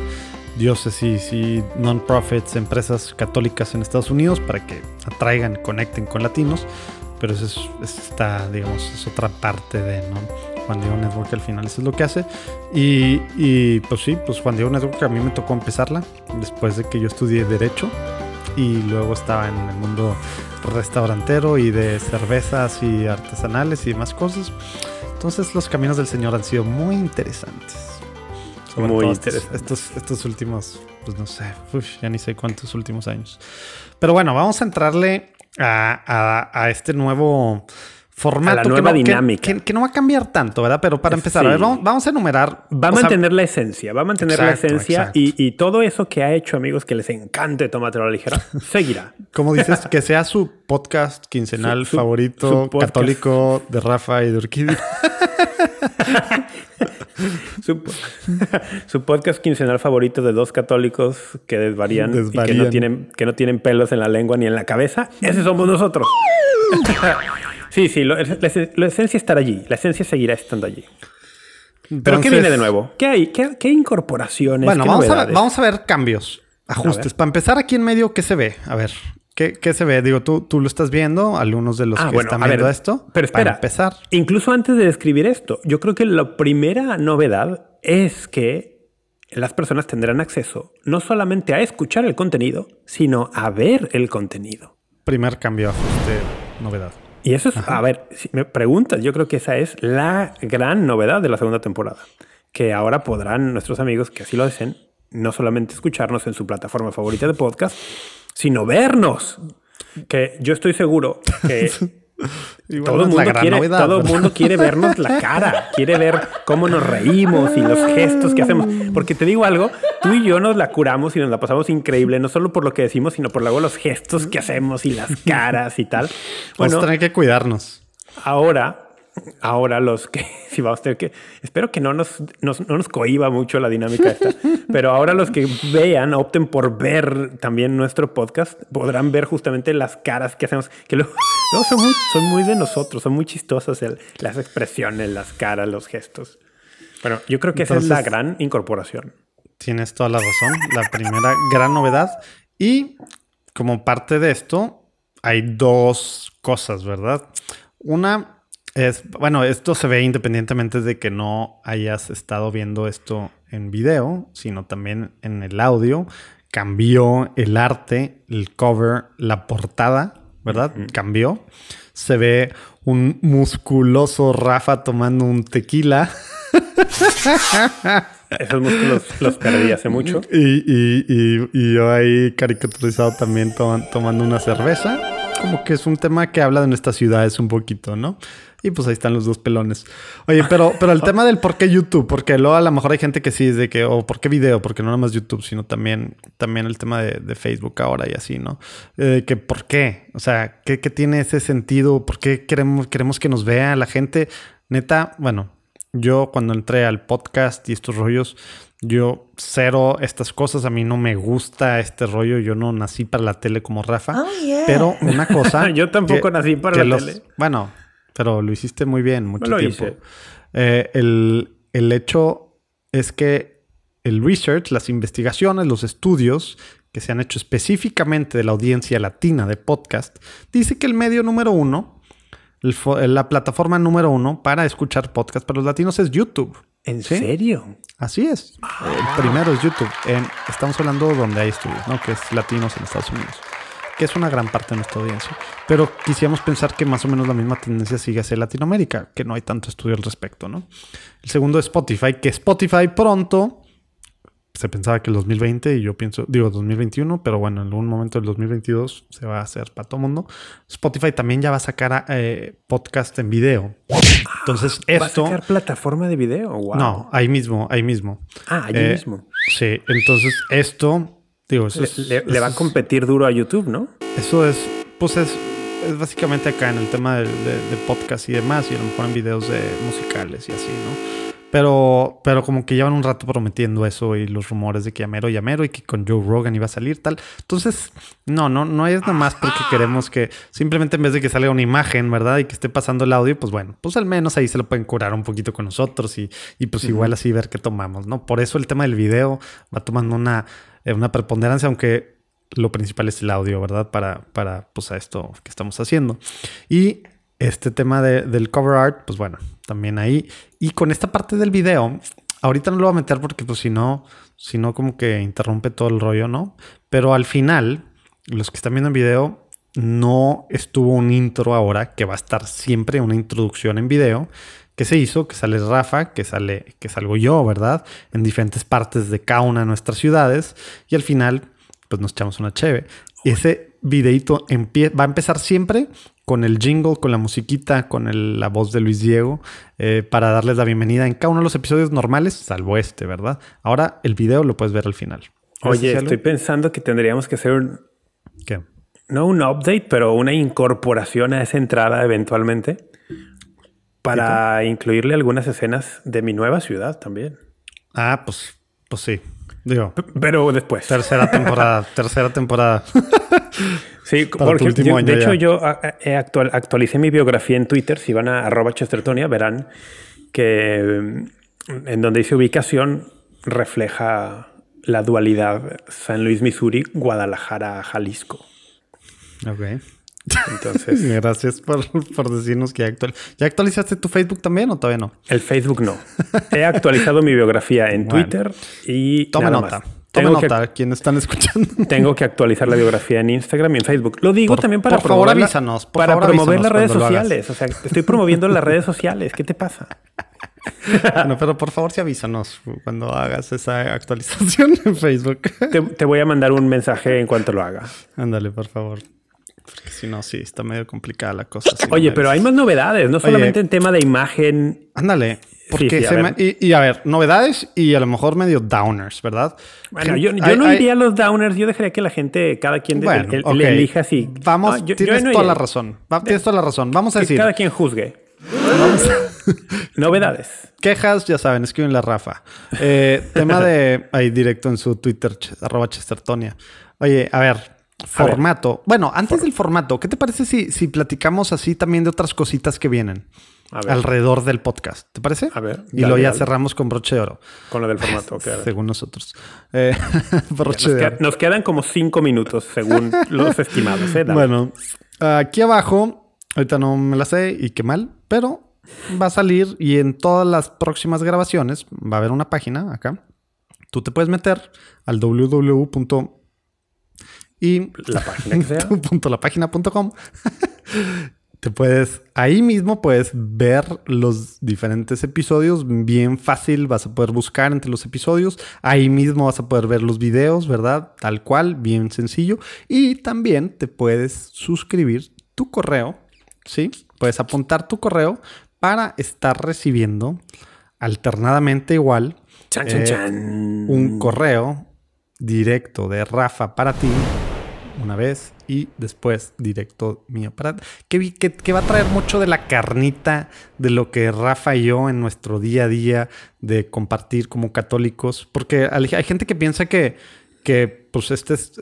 diócesis y non-profits, empresas católicas en Estados Unidos para que atraigan, conecten con latinos. Pero eso es, digamos, es otra parte de, ¿no? Juan Diego Network al final eso es lo que hace. Y, y, pues sí, pues Juan Diego Network a mí me tocó empezarla después de que yo estudié Derecho y luego estaba en el mundo restaurantero y de cervezas y artesanales y demás cosas. Entonces los caminos del Señor han sido muy interesantes. Sobre Muy todo interesante. Estos, estos últimos, pues no sé, uf, ya ni sé cuántos últimos años. Pero bueno, vamos a entrarle a, a- a este nuevo formato. A la nueva que no, que- dinámica. Que, que no va a cambiar tanto, ¿verdad? Pero para Eh, empezar, a ver, sí. vamos, vamos a enumerar. Va a o sea, mantener la esencia, va a mantener la Exacto, esencia exacto. y, y todo eso que ha hecho, amigos, que les encante Tómatelo a la ligera, seguirá. Como dices, que sea su podcast quincenal Su- su- favorito, su podcast. católico de Rafa y de Urquidy. Su, su podcast quincenal favorito de dos católicos que desvarían, y que no, tienen, que no tienen pelos en la lengua ni en la cabeza. Ese somos nosotros. sí, sí, lo- la, la esencia estará allí. La esencia seguirá estando allí. Pero ¿qué viene de nuevo? ¿Qué hay? ¿Qué, qué incorporaciones? Bueno, ¿Qué vamos a, ver, vamos a ver cambios, ajustes. ver. Para empezar aquí en medio, ¿qué se ve? A ver, ¿qué, qué se ve? Digo, tú, tú lo estás viendo, algunos de los Ah, que bueno, están a ver, viendo esto. Pero espera, Para empezar. incluso antes de describir esto, yo creo que la primera novedad es que las personas tendrán acceso no solamente a escuchar el contenido, sino a ver el contenido. Primer cambio, ajuste, novedad. Y eso es, a ver, si me preguntas, yo creo que esa es la gran novedad de la segunda temporada. Que ahora podrán nuestros amigos que así lo deseen, no solamente escucharnos en su plataforma favorita de podcast, sino vernos. Que yo estoy seguro que todo la mundo quiere, novedad, todo el mundo quiere vernos la cara, quiere ver cómo nos reímos y los gestos que hacemos. Porque te digo algo, tú y yo nos la curamos y nos la pasamos increíble, no solo por lo que decimos, sino por luego los gestos que hacemos y las caras y tal. Vamos Bueno, a tener que cuidarnos. ahora, ahora los que, si vamos a tener que, espero que no nos, nos- no nos cohiba mucho la dinámica esta, pero ahora los que vean, opten por ver también nuestro podcast, podrán ver justamente las caras que hacemos, que luego, luego son, muy, son muy de nosotros, son muy chistosas el- las expresiones, las caras, los gestos. Bueno, yo creo que esa es la Entonces- gran incorporación. Tienes toda la razón. La primera gran novedad. Y como parte de esto, hay dos cosas, ¿verdad? Una es, bueno, esto se ve independientemente de que no hayas estado viendo esto en video, sino también en el audio. Cambió el arte, el cover, la portada, ¿verdad? Cambió. Se ve un musculoso Rafa tomando un tequila. Esos músculos los perdí hace mucho. Y, y- y- y yo ahí caricaturizado también to- tomando una cerveza. como que es un tema que habla de nuestras ciudades un poquito, ¿no? Y pues ahí están los dos pelones. Oye, pero, pero el tema del por qué YouTube, porque luego a lo mejor hay gente que sí es de que, o por qué video, porque no nada más YouTube, sino también, también el tema de, Facebook ahora y así, ¿no? Eh, que por qué, o sea, ¿qué, ¿qué, tiene ese sentido? ¿Por qué queremos, queremos que nos vea la gente? Neta, bueno, yo cuando entré al podcast y estos rollos, yo cero estas cosas, a mí no me gusta este rollo, yo no nací para la tele como Rafa, oh, pero una cosa... yo tampoco nací para la tele. Bueno, pero lo hiciste muy bien, mucho tiempo. Eh, el, el hecho es que el research, las investigaciones, los estudios que se han hecho específicamente de la audiencia latina de podcast, dice que el medio número uno, la plataforma número uno para escuchar podcast para los latinos es YouTube. ¿En serio? Así es. El primero es YouTube. estamos hablando donde hay estudios, ¿no? Que es latinos en Estados Unidos. Que es una gran parte de nuestra audiencia. Pero quisiéramos pensar que más o menos la misma tendencia sigue hacia Latinoamérica, que no hay tanto estudio al respecto, ¿no? El segundo es Spotify, que Spotify pronto se pensaba que el 2020 y yo pienso, digo 2021, pero bueno, en algún momento del 2022 se va a hacer para todo el mundo. Spotify también ya va a sacar eh, podcast en video. Entonces, esto. ¿Va a sacar plataforma de video? No, ahí mismo, ahí mismo. Ah, ahí eh, mismo. Sí, entonces esto, digo, eso le, va a competir duro a YouTube, ¿no? Eso es, pues es, es básicamente acá en el tema de, podcast y demás, y a lo mejor en videos de musicales y así, ¿no? Pero, pero como que llevan un rato prometiendo eso y los rumores de que Yamero, Yamero y que con Joe Rogan iba a salir tal. Entonces, no, no, no es nomás porque queremos que simplemente en vez de que salga una imagen, ¿verdad? Y que esté pasando el audio, pues bueno, pues al menos ahí se lo pueden curar un poquito con nosotros y, y pues igual así ver qué tomamos, ¿no? Por eso el tema del video va tomando una, una preponderancia, aunque lo principal es el audio, ¿verdad? Para, para pues a esto que estamos haciendo. Y este tema del cover art, pues bueno, también ahí. Y con esta parte del video, ahorita no lo voy a meter porque pues si no, si no como que interrumpe todo el rollo, ¿no? Pero al final, los que están viendo el video, no estuvo un intro ahora, que va a estar siempre una introducción en video, que se hizo, que sale Rafa, que sale, que salgo yo, ¿verdad? En diferentes partes de cada una de nuestras ciudades. Y al final, pues nos echamos una cheve. Y ese videito va a empezar siempre con el jingle, con la musiquita, con la voz de Luis Diego, eh, para darles la bienvenida en cada uno de los episodios normales, salvo este, ¿verdad? Ahora el video lo puedes ver al final. Oye, estoy pensando que tendríamos que hacer un... ¿Qué? No un update, pero una incorporación a esa entrada eventualmente para incluirle algunas escenas de mi nueva ciudad también. Ah, pues, pues sí. Digo, pero después. Tercera temporada, tercera temporada. Sí, porque de hecho yo ah, he actual, actualicé mi biografía en Twitter. Si van a arroba Chestertonia verán que mm, en donde dice ubicación refleja la dualidad San Luis, Missouri, Guadalajara, Jalisco. Ok. Entonces. Gracias por, por, decirnos que actual. ¿Ya actualizaste tu Facebook también o todavía no? El Facebook no. He actualizado mi biografía en Twitter y. Toma nota. Tome nota, quienes están escuchando. Tengo que actualizar la biografía en Instagram y en Facebook. Lo digo también para por favor, avísanos. para promover las redes sociales. O sea, estoy promoviendo las redes sociales. ¿Qué te pasa? bueno, pero por favor, sí avísanos cuando hagas esa actualización en Facebook. te, voy a mandar un mensaje en cuanto lo haga. Ándale, por favor. Si no, sí, está medio complicada la cosa. Oye, pero hay más novedades, no solamente en tema de imagen. Ándale. Porque y, a ver, novedades y a lo mejor medio downers, ¿verdad? Bueno, yo, no iría a los downers, yo dejaría que la gente, cada quien le elija así. Vamos, tienes toda la razón. tienes toda la razón. Vamos a decir. Cada quien juzgue. Novedades. Quejas, ya saben, escriben la Rafa. Eh, tema de ahí directo en su Twitter, arroba Chestertonia. Oye, a ver, formato. Bueno, antes del formato, ¿qué te parece si, si platicamos así también de otras cositas que vienen? alrededor del podcast. ¿Te parece? A ver. Y lo ya cerramos con broche de oro. Con lo del formato, Según nosotros. Eh, broche de oro. nos, quedan como cinco minutos, según los estimados. ¿eh? Bueno, aquí abajo, ahorita no me la sé y qué mal, pero va a salir y en todas las próximas grabaciones va a haber una página acá. Tú te puedes meter al www. Y la página que sea. la página.com te puedes, ahí mismo puedes ver los diferentes episodios, bien fácil, vas a poder buscar entre los episodios, ahí mismo vas a poder ver los videos, ¿verdad? Tal cual, bien sencillo. Y también te puedes suscribir tu correo, ¿sí? Puedes apuntar tu correo para estar recibiendo alternadamente igual eh, un correo directo de Rafa para ti una vez y después directo mío para que, va a traer mucho de la carnita de lo que Rafa y yo en nuestro día a día de compartir como católicos porque hay gente que piensa que que pues este es,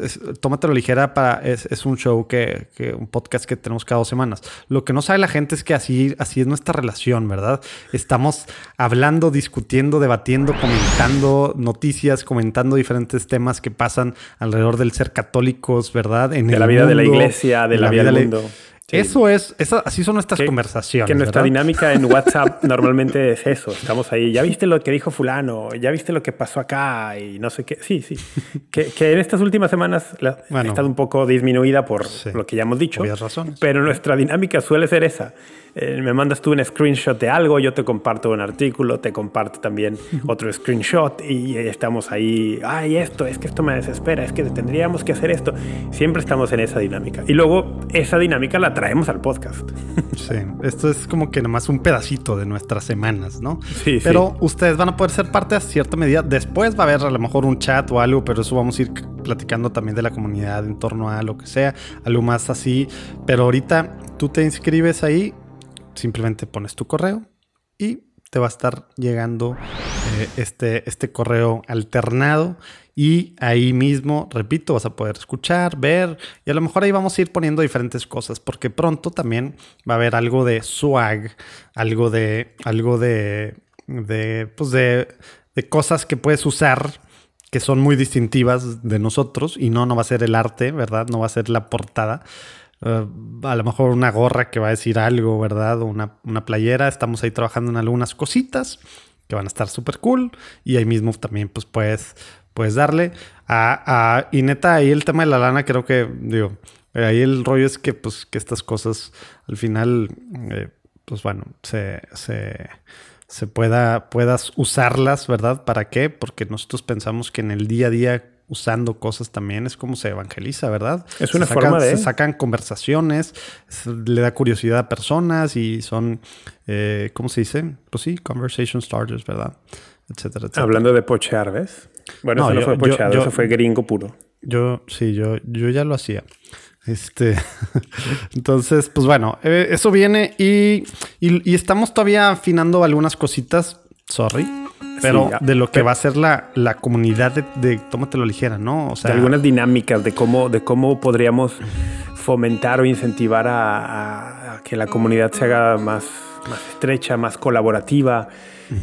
Tómatelo Ligera para, es, un show que, un podcast que tenemos cada dos semanas. Lo que no sabe la gente es que así, así es nuestra relación, ¿verdad? Estamos hablando, discutiendo, debatiendo, comentando noticias, comentando diferentes temas que pasan alrededor del ser católicos, ¿verdad? En de la vida de la iglesia, de, la, vida, del mundo. Eso es, así son nuestras conversaciones. Que nuestra dinámica en WhatsApp normalmente es eso. Estamos ahí, ya viste lo que dijo fulano, ya viste lo que pasó acá y no sé qué. Sí, sí. que, en estas últimas semanas ha estado un poco disminuida por lo que ya hemos dicho. razones. Pero nuestra dinámica suele ser esa. Eh, me mandas tú un screenshot de algo, yo te comparto un artículo, te comparto también otro screenshot y estamos ahí, ay, esto, es que esto me desespera, es que tendríamos que hacer esto. Siempre estamos en esa dinámica. Y luego esa dinámica la traemos al podcast. Sí, esto es como que nomás un pedacito de nuestras semanas, ¿no? Sí, Pero ustedes van a poder ser parte a cierta medida. Después va a haber a lo mejor un chat o algo, pero eso vamos a ir platicando también de la comunidad en torno a lo que sea, algo más así. Pero ahorita tú te inscribes ahí simplemente pones tu correo y te va a estar llegando eh, este, este correo alternado y ahí mismo, repito, vas a poder escuchar, ver y a lo mejor ahí vamos a ir poniendo diferentes cosas porque pronto también va a haber algo de swag, algo de, algo de, de, pues de, de cosas que puedes usar que son muy distintivas de nosotros y no, no va a ser el arte, ¿verdad? No va a ser la portada, eh, a lo mejor una gorra que va a decir algo, ¿verdad? O una, playera. Estamos ahí trabajando en algunas cositas que van a estar súper cool. Y ahí mismo también, pues puedes, puedes darle. A, y neta, ahí el tema de la lana, creo que, digo, ahí el rollo es que, pues, que estas cosas al final, eh, pues bueno, se, se, se pueda, puedas usarlas, ¿verdad? ¿Para qué? Porque nosotros pensamos que en el día a día usando cosas también, es como se evangeliza, ¿verdad? Es una forma de... Se sacan conversaciones, le da curiosidad a personas y son, eh, ¿cómo se dice? Pues sí, conversation starters, ¿verdad? Etcétera, etcétera. Hablando de pochear, ¿ves? Bueno, eso no fue pocheado, eso fue gringo puro. Yo, sí, yo, yo ya lo hacía. Este, entonces, pues bueno, eh, eso viene y, y, y, estamos todavía afinando algunas cositas. Sorry. Pero de lo que va a ser la, la comunidad de, de, Tómatelo Ligera, ¿no? O sea, algunas dinámicas de cómo, de cómo podríamos fomentar o incentivar a, que la comunidad se haga más, más estrecha, más colaborativa.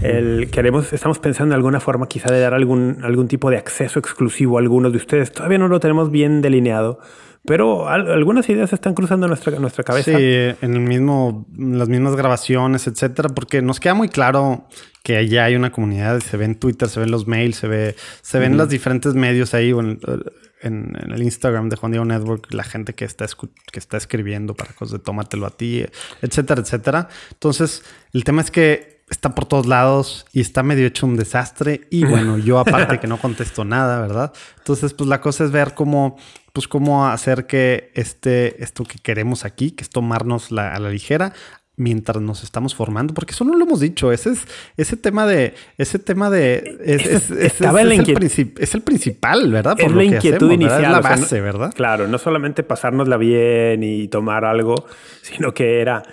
El, queremos, estamos pensando en alguna forma quizá de dar algún, algún tipo de acceso exclusivo a algunos de ustedes. Todavía no lo tenemos bien delineado, pero algunas ideas están cruzando nuestra, nuestra cabeza. Sí, en el mismo, las mismas grabaciones, etcétera, porque nos queda muy claro que allá hay una comunidad, se ve en Twitter, se ven los mails, se ve, se ven los diferentes medios ahí, o en, el Instagram de Juan Diego Network, la gente que está, que está escribiendo para cosas de tómatelo a ti, etcétera, etcétera. Entonces, el tema es que está por todos lados y está medio hecho un desastre. Y bueno, yo aparte que no contesto nada, ¿verdad? Entonces, pues la cosa es ver cómo pues cómo hacer que este, esto que queremos aquí, que es tomarnos la, a la ligera, mientras nos estamos formando, porque eso no lo hemos dicho, ese es ese tema de ese tema de es, es, es, el, principal, ¿verdad? Por es la inquietud inicial, es la base, ¿verdad? Claro, no solamente pasárnosla bien y tomar algo, sino que era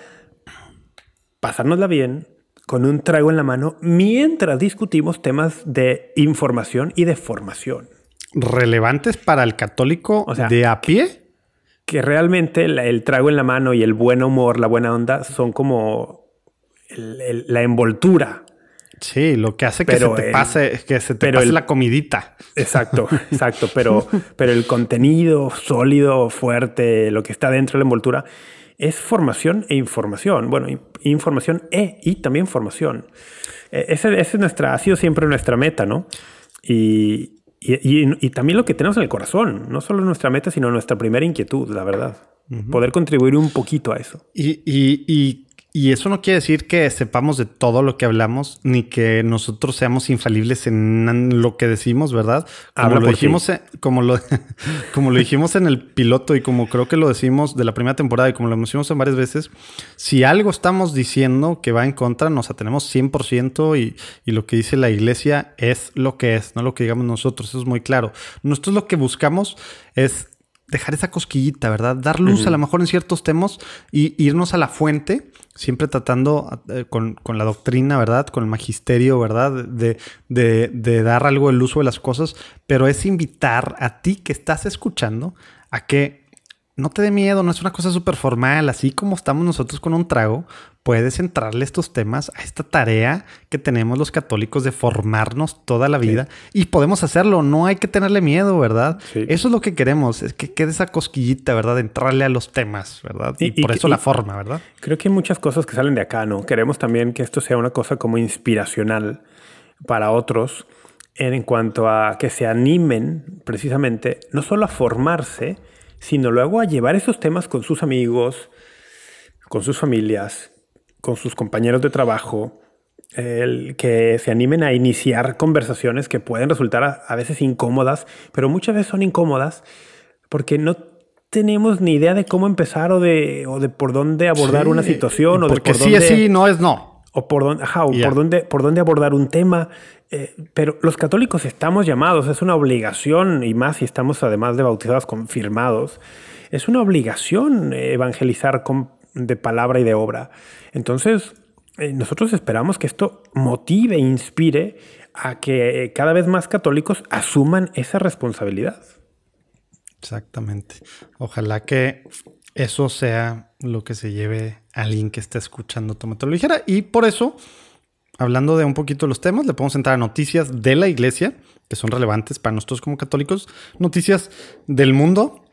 pasárnosla bien con un trago en la mano mientras discutimos temas de información y de formación relevantes para el católico de a pie. Que, realmente el, trago en la mano y el buen humor, la buena onda, son como la envoltura. Sí, lo que hace que se te pase, que se te pase la comidita. Exacto, exacto. Pero, pero el contenido sólido, fuerte, lo que está dentro de la envoltura, es formación e información. Bueno, información e y también formación. E, esa, es nuestra, ha sido siempre nuestra meta, ¿no? Y, y, también lo que tenemos en el corazón, no solo nuestra meta, sino nuestra primera inquietud, la verdad. Poder contribuir un poquito a eso. Y, y, eso no quiere decir que sepamos de todo lo que hablamos, ni que nosotros seamos infalibles en lo que decimos, ¿verdad? Como lo dijimos, como lo, como lo dijimos en el piloto y como creo que lo decimos de la primera temporada y como lo decimos en varias veces, si algo estamos diciendo que va en contra, nos atenemos 100% y, y lo que dice la iglesia es lo que es, no lo que digamos nosotros, eso es muy claro. Nosotros lo que buscamos es dejar esa cosquillita, ¿verdad? Dar luz a lo mejor en ciertos temas y irnos a la fuente, siempre tratando eh, con, la doctrina, ¿verdad? Con el magisterio, ¿verdad? De, de, de, dar algo el uso de las cosas, pero es invitar a ti que estás escuchando a que no te dé miedo, no es una cosa súper formal, así como estamos nosotros con un trago, puedes entrarle estos temas a esta tarea que tenemos los católicos de formarnos toda la vida y podemos hacerlo, no hay que tenerle miedo, ¿verdad? Eso es lo que queremos, es que quede esa cosquillita, ¿verdad? De entrarle a los temas, ¿verdad? Y, por eso la forma, ¿verdad? Creo que hay muchas cosas que salen de acá, ¿no? Queremos también que esto sea una cosa como inspiracional para otros en cuanto a que se animen precisamente no solo a formarse, sino luego a llevar esos temas con sus amigos, con sus familias, con sus compañeros de trabajo, el que se animen a iniciar conversaciones que pueden resultar a, veces incómodas, pero muchas veces son incómodas porque no tenemos ni idea de cómo empezar o de, o de por dónde abordar una situación. O de por sí es sí, no es no. O por dónde, o por, dónde, por dónde abordar un tema. Eh, pero los católicos estamos llamados, es una obligación, y más si estamos además de bautizados confirmados, es una obligación evangelizar con, de palabra y de obra. Entonces, eh, nosotros esperamos que esto motive e inspire a que cada vez más católicos asuman esa responsabilidad. Exactamente. Ojalá que eso sea lo que se lleve a alguien que esté escuchando Tómatelo Ligera. Y por eso hablando de un poquito de los temas, le podemos entrar a noticias de la iglesia, que son relevantes para nosotros como católicos, noticias del mundo,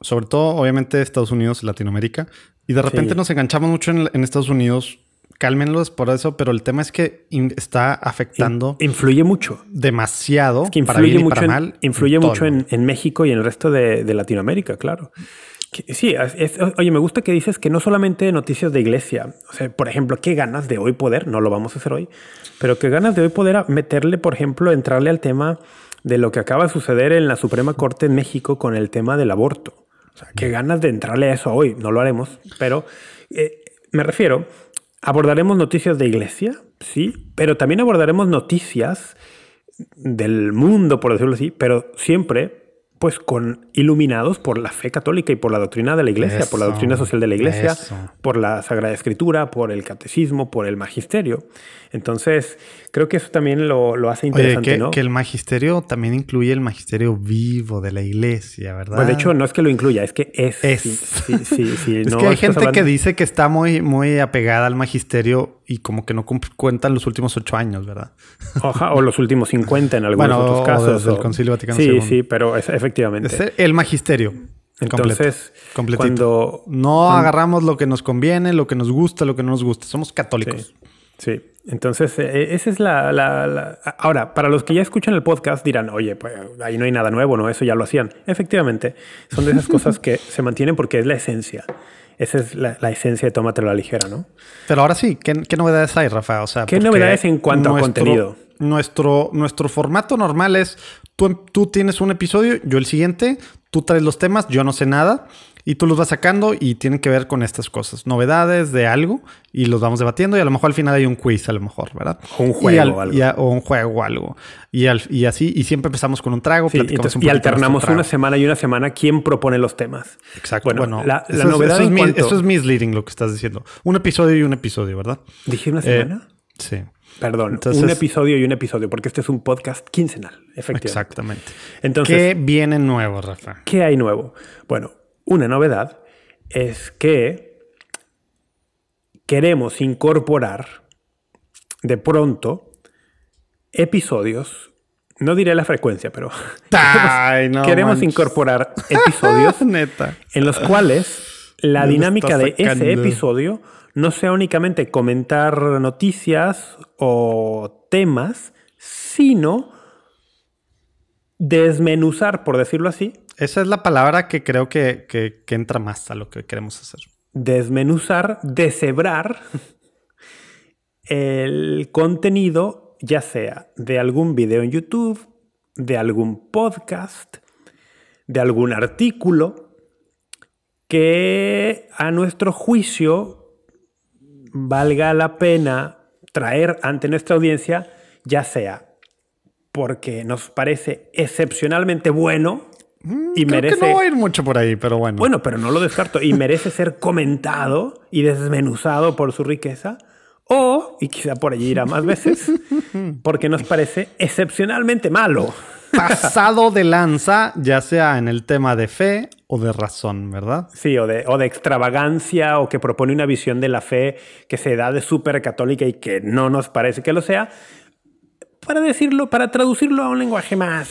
sobre todo obviamente Estados Unidos y Latinoamérica, y de repente nos enganchamos mucho en, Estados Unidos. Cálmenlos por eso, pero el tema es que está afectando. influye mucho. Demasiado. influye para bien mucho para mal. influye mucho en, México y en el resto de, de Latinoamérica, claro. Sí, oye, me gusta que dices que no solamente noticias de iglesia. O sea, por ejemplo, qué ganas de hoy poder, no lo vamos a hacer hoy, pero qué ganas de hoy poder meterle, por ejemplo, entrarle al tema de lo que acaba de suceder en la Suprema Corte en México con el tema del aborto. O sea, qué ganas de entrarle a eso hoy. No lo haremos, pero eh, me refiero, abordaremos noticias de iglesia, sí, pero también abordaremos noticias del mundo, por decirlo así, pero siempre pues con iluminados por la fe católica y por la doctrina de la iglesia, por la doctrina social de la iglesia, por la Sagrada Escritura, por el catecismo, por el magisterio. Entonces, creo que eso también lo, hace interesante, que, ¿no? Que el magisterio también incluye el magisterio vivo de la iglesia, ¿verdad? Pues de hecho, no es que lo incluya, es que es. Es. Sí, sí, es que hay gente que dice que está muy, muy apegada al magisterio y como que no cuentan los últimos ocho años, ¿verdad? o los últimos 50 en algunos otros casos. O desde el Concilio Vaticano Sí, sí, pero es, efectivamente. Es el magisterio. Entonces, completo, cuando no agarramos lo que nos conviene, lo que nos gusta, lo que no nos gusta. Somos católicos. Sí. Entonces, e, esa es la, Ahora, para los que ya escuchan el podcast dirán, oye, pues ahí no hay nada nuevo, ¿no? Eso ya lo hacían. Efectivamente, son de esas cosas que se mantienen porque es la esencia. Esa es la, esencia de Tómatelo a la ligera, ¿no? Pero ahora sí, ¿qué, novedades hay, Rafa? O sea, ¿Qué novedades en cuanto a contenido? Nuestro, nuestro formato normal es, tú, tú tienes un episodio, yo el siguiente, tú traes los temas, yo no sé nada, y tú los vas sacando y tienen que ver con estas cosas, novedades de algo, y los vamos debatiendo, y a lo mejor al final hay un quiz, a lo mejor, ¿verdad? O un juego o algo. o un juego o algo. Y, y así, y siempre empezamos con un trago, y alternamos una semana y una semana quién propone los temas. Exacto. Bueno, la, novedad eso es, misleading lo que estás diciendo. Un episodio y un episodio, ¿verdad? ¿Dije una semana? Eh, sí. Perdón, un episodio y un episodio, porque este es un podcast quincenal, efectivamente. Exactamente. Entonces, ¿qué viene nuevo, Rafa? ¿Qué hay nuevo? Bueno, una novedad es que queremos incorporar de pronto episodios, no diré la frecuencia, pero queremos, incorporar episodios en los cuales la dinámica de ese episodio no sea únicamente comentar noticias o temas, sino desmenuzar, por decirlo así. Esa es la palabra que creo que, que, que entra más a lo que queremos hacer. Desmenuzar, deshebrar el contenido, ya sea de algún video en YouTube, de algún podcast, de algún artículo, que a nuestro juicio valga la pena traer ante nuestra audiencia, ya sea porque nos parece excepcionalmente bueno y Creo merece... que no va a ir mucho por ahí, pero bueno. Bueno, pero no lo descarto. Y merece ser comentado y desmenuzado por su riqueza. O, y quizá por allí irá más veces, porque nos parece excepcionalmente malo. Pasado de lanza, ya sea en el tema de fe o de razón, ¿verdad? Sí, o de, o de extravagancia, o que propone una visión de la fe que se da de súper católica y que no nos parece que lo sea. Para decirlo, para traducirlo a un lenguaje más.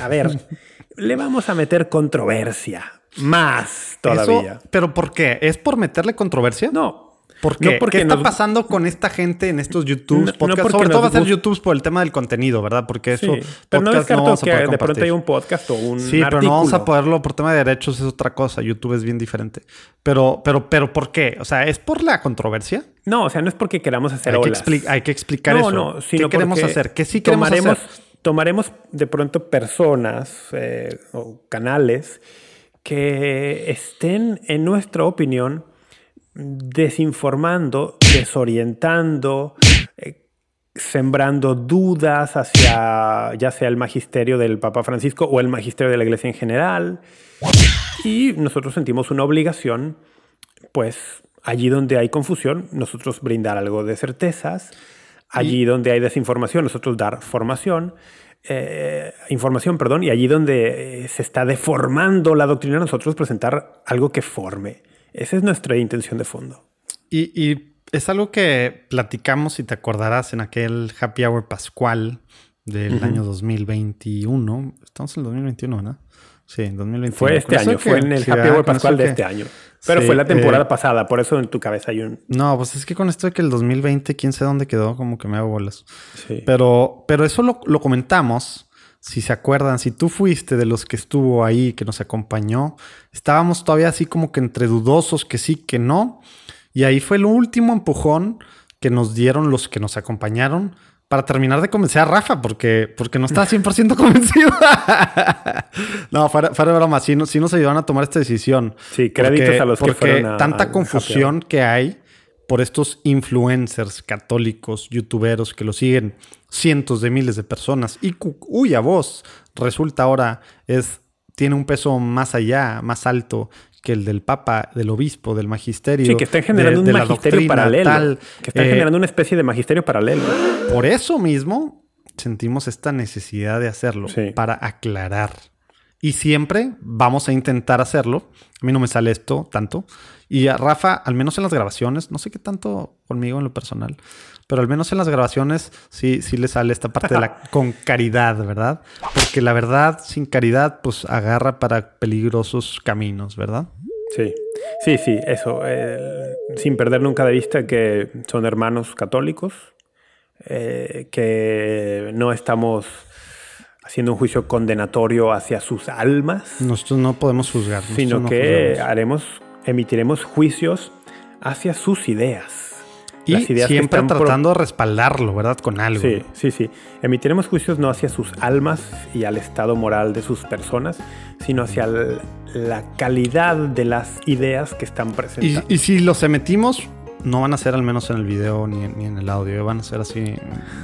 A ver, le vamos a meter controversia. Más todavía. Eso, ¿Pero por qué? ¿Es por meterle controversia? No, ¿Por qué? No porque ¿Qué está nos- pasando con esta gente en estos YouTube No- no podcasts? porque Sobre todo va a ser YouTube por el tema del contenido, ¿verdad? Porque eso Sí, pero no descarto a que de pronto hay un podcast o un Sí, pero no vamos a poderlo por tema de derechos, es otra cosa. YouTube es bien diferente. Pero, pero, pero, ¿por qué? O sea, ¿es por la controversia? No, o sea, no es porque queramos hacer Hay que, olas. hay que explicar no, eso. No, sino ¿Qué queremos hacer? ¿Qué sí queremos tomaremos, hacer? Tomaremos de pronto personas eh, o canales que estén, en nuestra opinión, desinformando, desorientando, eh, sembrando dudas hacia ya sea el magisterio del Papa Francisco o el magisterio de la Iglesia en general. Y nosotros sentimos una obligación, pues allí donde hay confusión, nosotros brindar algo de certezas. Allí donde hay desinformación, nosotros dar formación. eh, información, perdón, y allí donde eh, se está deformando la doctrina, nosotros presentar algo que forme. Esa es nuestra intención de fondo. Y, y es algo que platicamos, si te acordarás, en aquel Happy Hour Pascual del Ujú. año 2021. Estamos en el 2021, ¿verdad? Sí, en 2021. Fue este año, que- fue en el sí, Happy. Hour Pascual de que- este año. Pero Sí, fue la temporada eh, pasada, por eso en tu cabeza hay un... No, pues es que con esto de que el 2020, quién sabe dónde quedó, como que me hago bolas. Sí. Pero, pero eso lo, lo comentamos. Si se acuerdan, si tú fuiste de los que estuvo ahí, que nos acompañó, estábamos todavía así como que entre dudosos, que sí, que no. Y ahí fue el último empujón que nos dieron los que nos acompañaron para terminar de convencer a Rafa, porque, porque no estaba 100% convencido. no, fuera, fuera de broma, sí, nos- sí nos ayudaron a tomar esta decisión. Sí, créditos Porque- a los que fueron a- tanta confusión que hay por estos influencers católicos, youtuberos que lo siguen cientos de miles de personas y cu- cuya voz resulta ahora es tiene un peso más allá, más alto que el del Papa, del obispo, del magisterio. Sí, que están generando de- un magisterio paralelo. tal. que están Eh, generando una especie de magisterio paralelo. Por eso mismo sentimos esta necesidad de hacerlo, Sí. para aclarar. Y siempre vamos a intentar hacerlo. A mí no me sale esto tanto. Y a Rafa, al menos en las grabaciones, no sé qué tanto conmigo en lo personal, pero al menos en las grabaciones sí, sí le sale esta parte de la con caridad, ¿verdad? Porque la verdad, sin caridad, pues agarra para peligrosos caminos, ¿verdad? Sí, sí, sí, eso. eh, sin perder nunca de vista que son hermanos católicos, eh, que no estamos haciendo un juicio condenatorio hacia sus almas, Nosotros no podemos juzgar. sino no que juzgamos. haremos, emitiremos juicios hacia sus ideas. Y Las ideas que siempre pro- tratando de respaldarlo, ¿verdad? Con algo. Sí, sí, sí. Emitiremos juicios no hacia sus almas y al estado moral de sus personas, sino hacia el- la calidad de las ideas que están Y, presentando. y si los emitimos, no van a ser al menos en el video ni, en- ni en el audio, van a ser así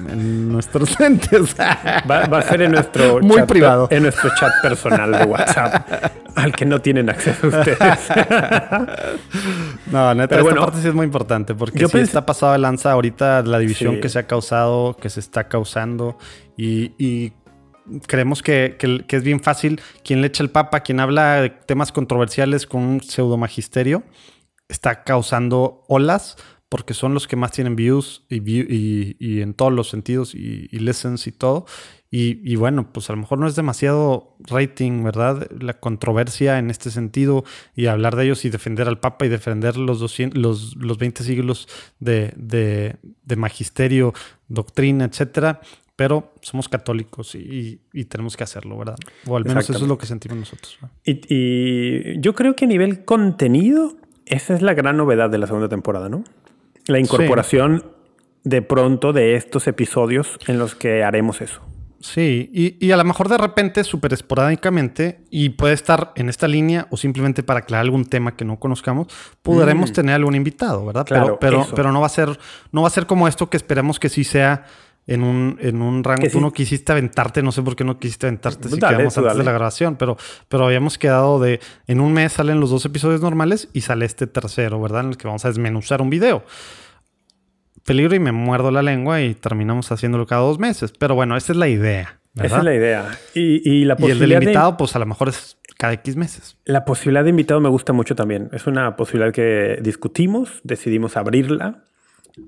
en, nuestros lentes. Va, va a ser en nuestro Muy chat, privado. En nuestro chat personal de WhatsApp, al que no tienen acceso ustedes. no, neta, Pero esta bueno, parte sí es muy importante porque yo sí pensé- está pasado de lanza ahorita la división Sí. que se ha causado, que se está causando y, y creemos que, que- que es bien fácil quien le echa el papa, quien habla de temas controversiales con un pseudo magisterio, está causando olas porque son los que más tienen views y, view- y- y en todos los sentidos y, y listens y todo. Y, y bueno, pues a lo mejor no es demasiado rating, ¿verdad? La controversia en este sentido y hablar de ellos y defender al Papa y defender los, 200, los, los 20 siglos de, de- de magisterio, doctrina, etcétera. pero somos católicos y, tenemos que hacerlo, ¿verdad? O al menos eso es lo que sentimos nosotros. Y, yo creo que a nivel contenido, esa es la gran novedad de la segunda temporada, ¿no? La incorporación de pronto de estos episodios en los que haremos eso. Sí, y, a lo mejor de repente, súper esporádicamente, y puede estar en esta línea o simplemente para aclarar algún tema que no conozcamos, podremos mm. tener algún invitado, ¿verdad? pero, pero, pero no va a ser, no va a ser como esto que esperemos que sí sea en un, en un rango. Tú no quisiste aventarte, no sé por qué no quisiste aventarte si quedamos antes de la grabación, pero, pero habíamos quedado de en un mes salen los dos episodios normales y sale este tercero, ¿verdad? En el que vamos a desmenuzar un video peligro y me muerdo la lengua y terminamos haciéndolo cada dos meses. Pero bueno, esa es la idea. Esa es la idea. Y, la posibilidad. Y el del invitado, pues a lo mejor es cada X meses. La posibilidad de invitado me gusta mucho también. Es una posibilidad que discutimos, decidimos abrirla.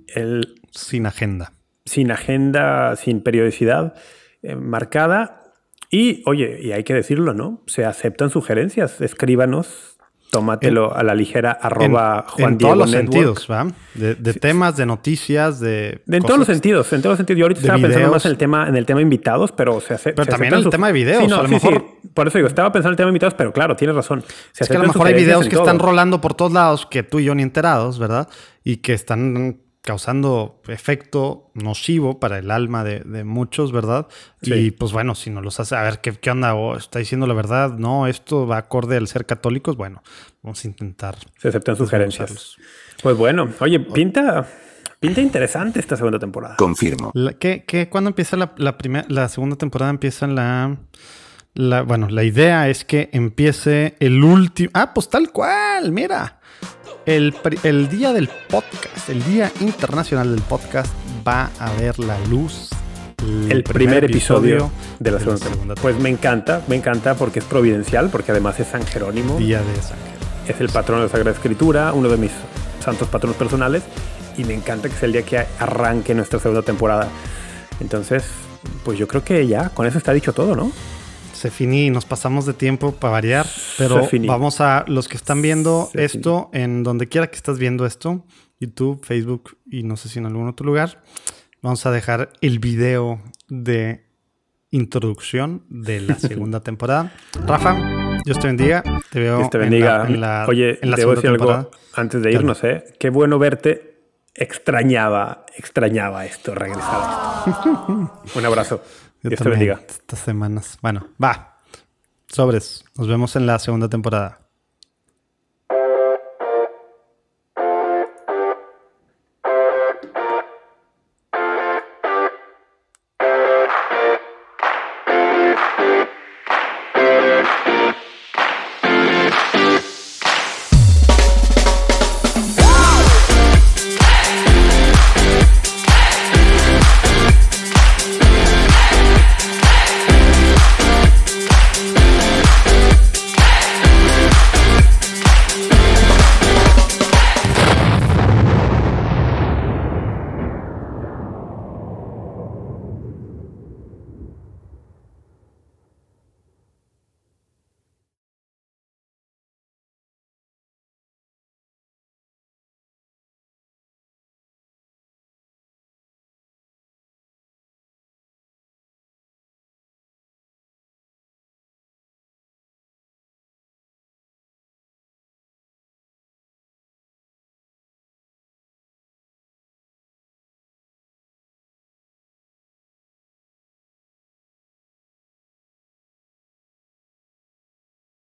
El, sin agenda. Sin agenda, sin periodicidad eh, marcada. Y oye, y hay que decirlo, ¿no? Se aceptan sugerencias. Escríbanos Tómatelo a la ligera, arroba en, Juan en todos los sentidos, ¿va? De, temas, de noticias, de. en todos los sentidos, en todos los sentidos. Yo ahorita estaba pensando más en el tema, en el tema invitados, pero se hace. Pero también en el tema de videos. a lo mejor. Por eso digo, estaba pensando en el tema de invitados, pero claro, tienes razón. es que a lo mejor hay videos que están rolando por todos lados que tú y yo ni enterados, ¿verdad? Y que están causando efecto nocivo para el alma de, muchos, ¿verdad? Y pues bueno, si no los hace, a ver, ¿qué, qué onda? ¿O ¿Está diciendo la verdad? No, esto va acorde al ser católicos. Bueno, vamos a intentar. Se aceptan sugerencias. Pues bueno, oye, pinta, pinta interesante esta segunda temporada. Confirmo. ¿qué, qué, cuándo empieza la, la, la segunda temporada? Empieza la... La, bueno, la idea es que empiece el último... Ah, pues tal cual, mira. El, día del podcast, el día internacional del podcast, va a ver la luz. El, primer, episodio, de la, segunda, Pues me encanta, me encanta porque es providencial, porque además es San Jerónimo. Día de San Jerónimo. Es el patrón de la Sagrada Escritura, uno de mis santos patronos personales. Y me encanta que sea el día que arranque nuestra segunda temporada. Entonces, pues yo creo que ya, con eso está dicho todo, ¿no? Se finí, nos pasamos de tiempo para variar, pero vamos a los que están viendo esto en donde quiera que estás viendo esto, YouTube, Facebook y no sé si en algún otro lugar, vamos a dejar el video de introducción de la segunda temporada. Rafa, Dios te bendiga. Te veo Dios te bendiga. En la, Oye, en la segunda temporada. antes de irnos, ¿eh? Qué bueno verte. Extrañaba, extrañaba esto, regresar. Un abrazo. Dios te bendiga. Estas semanas. Bueno, va. Sobres. Nos vemos en la segunda temporada.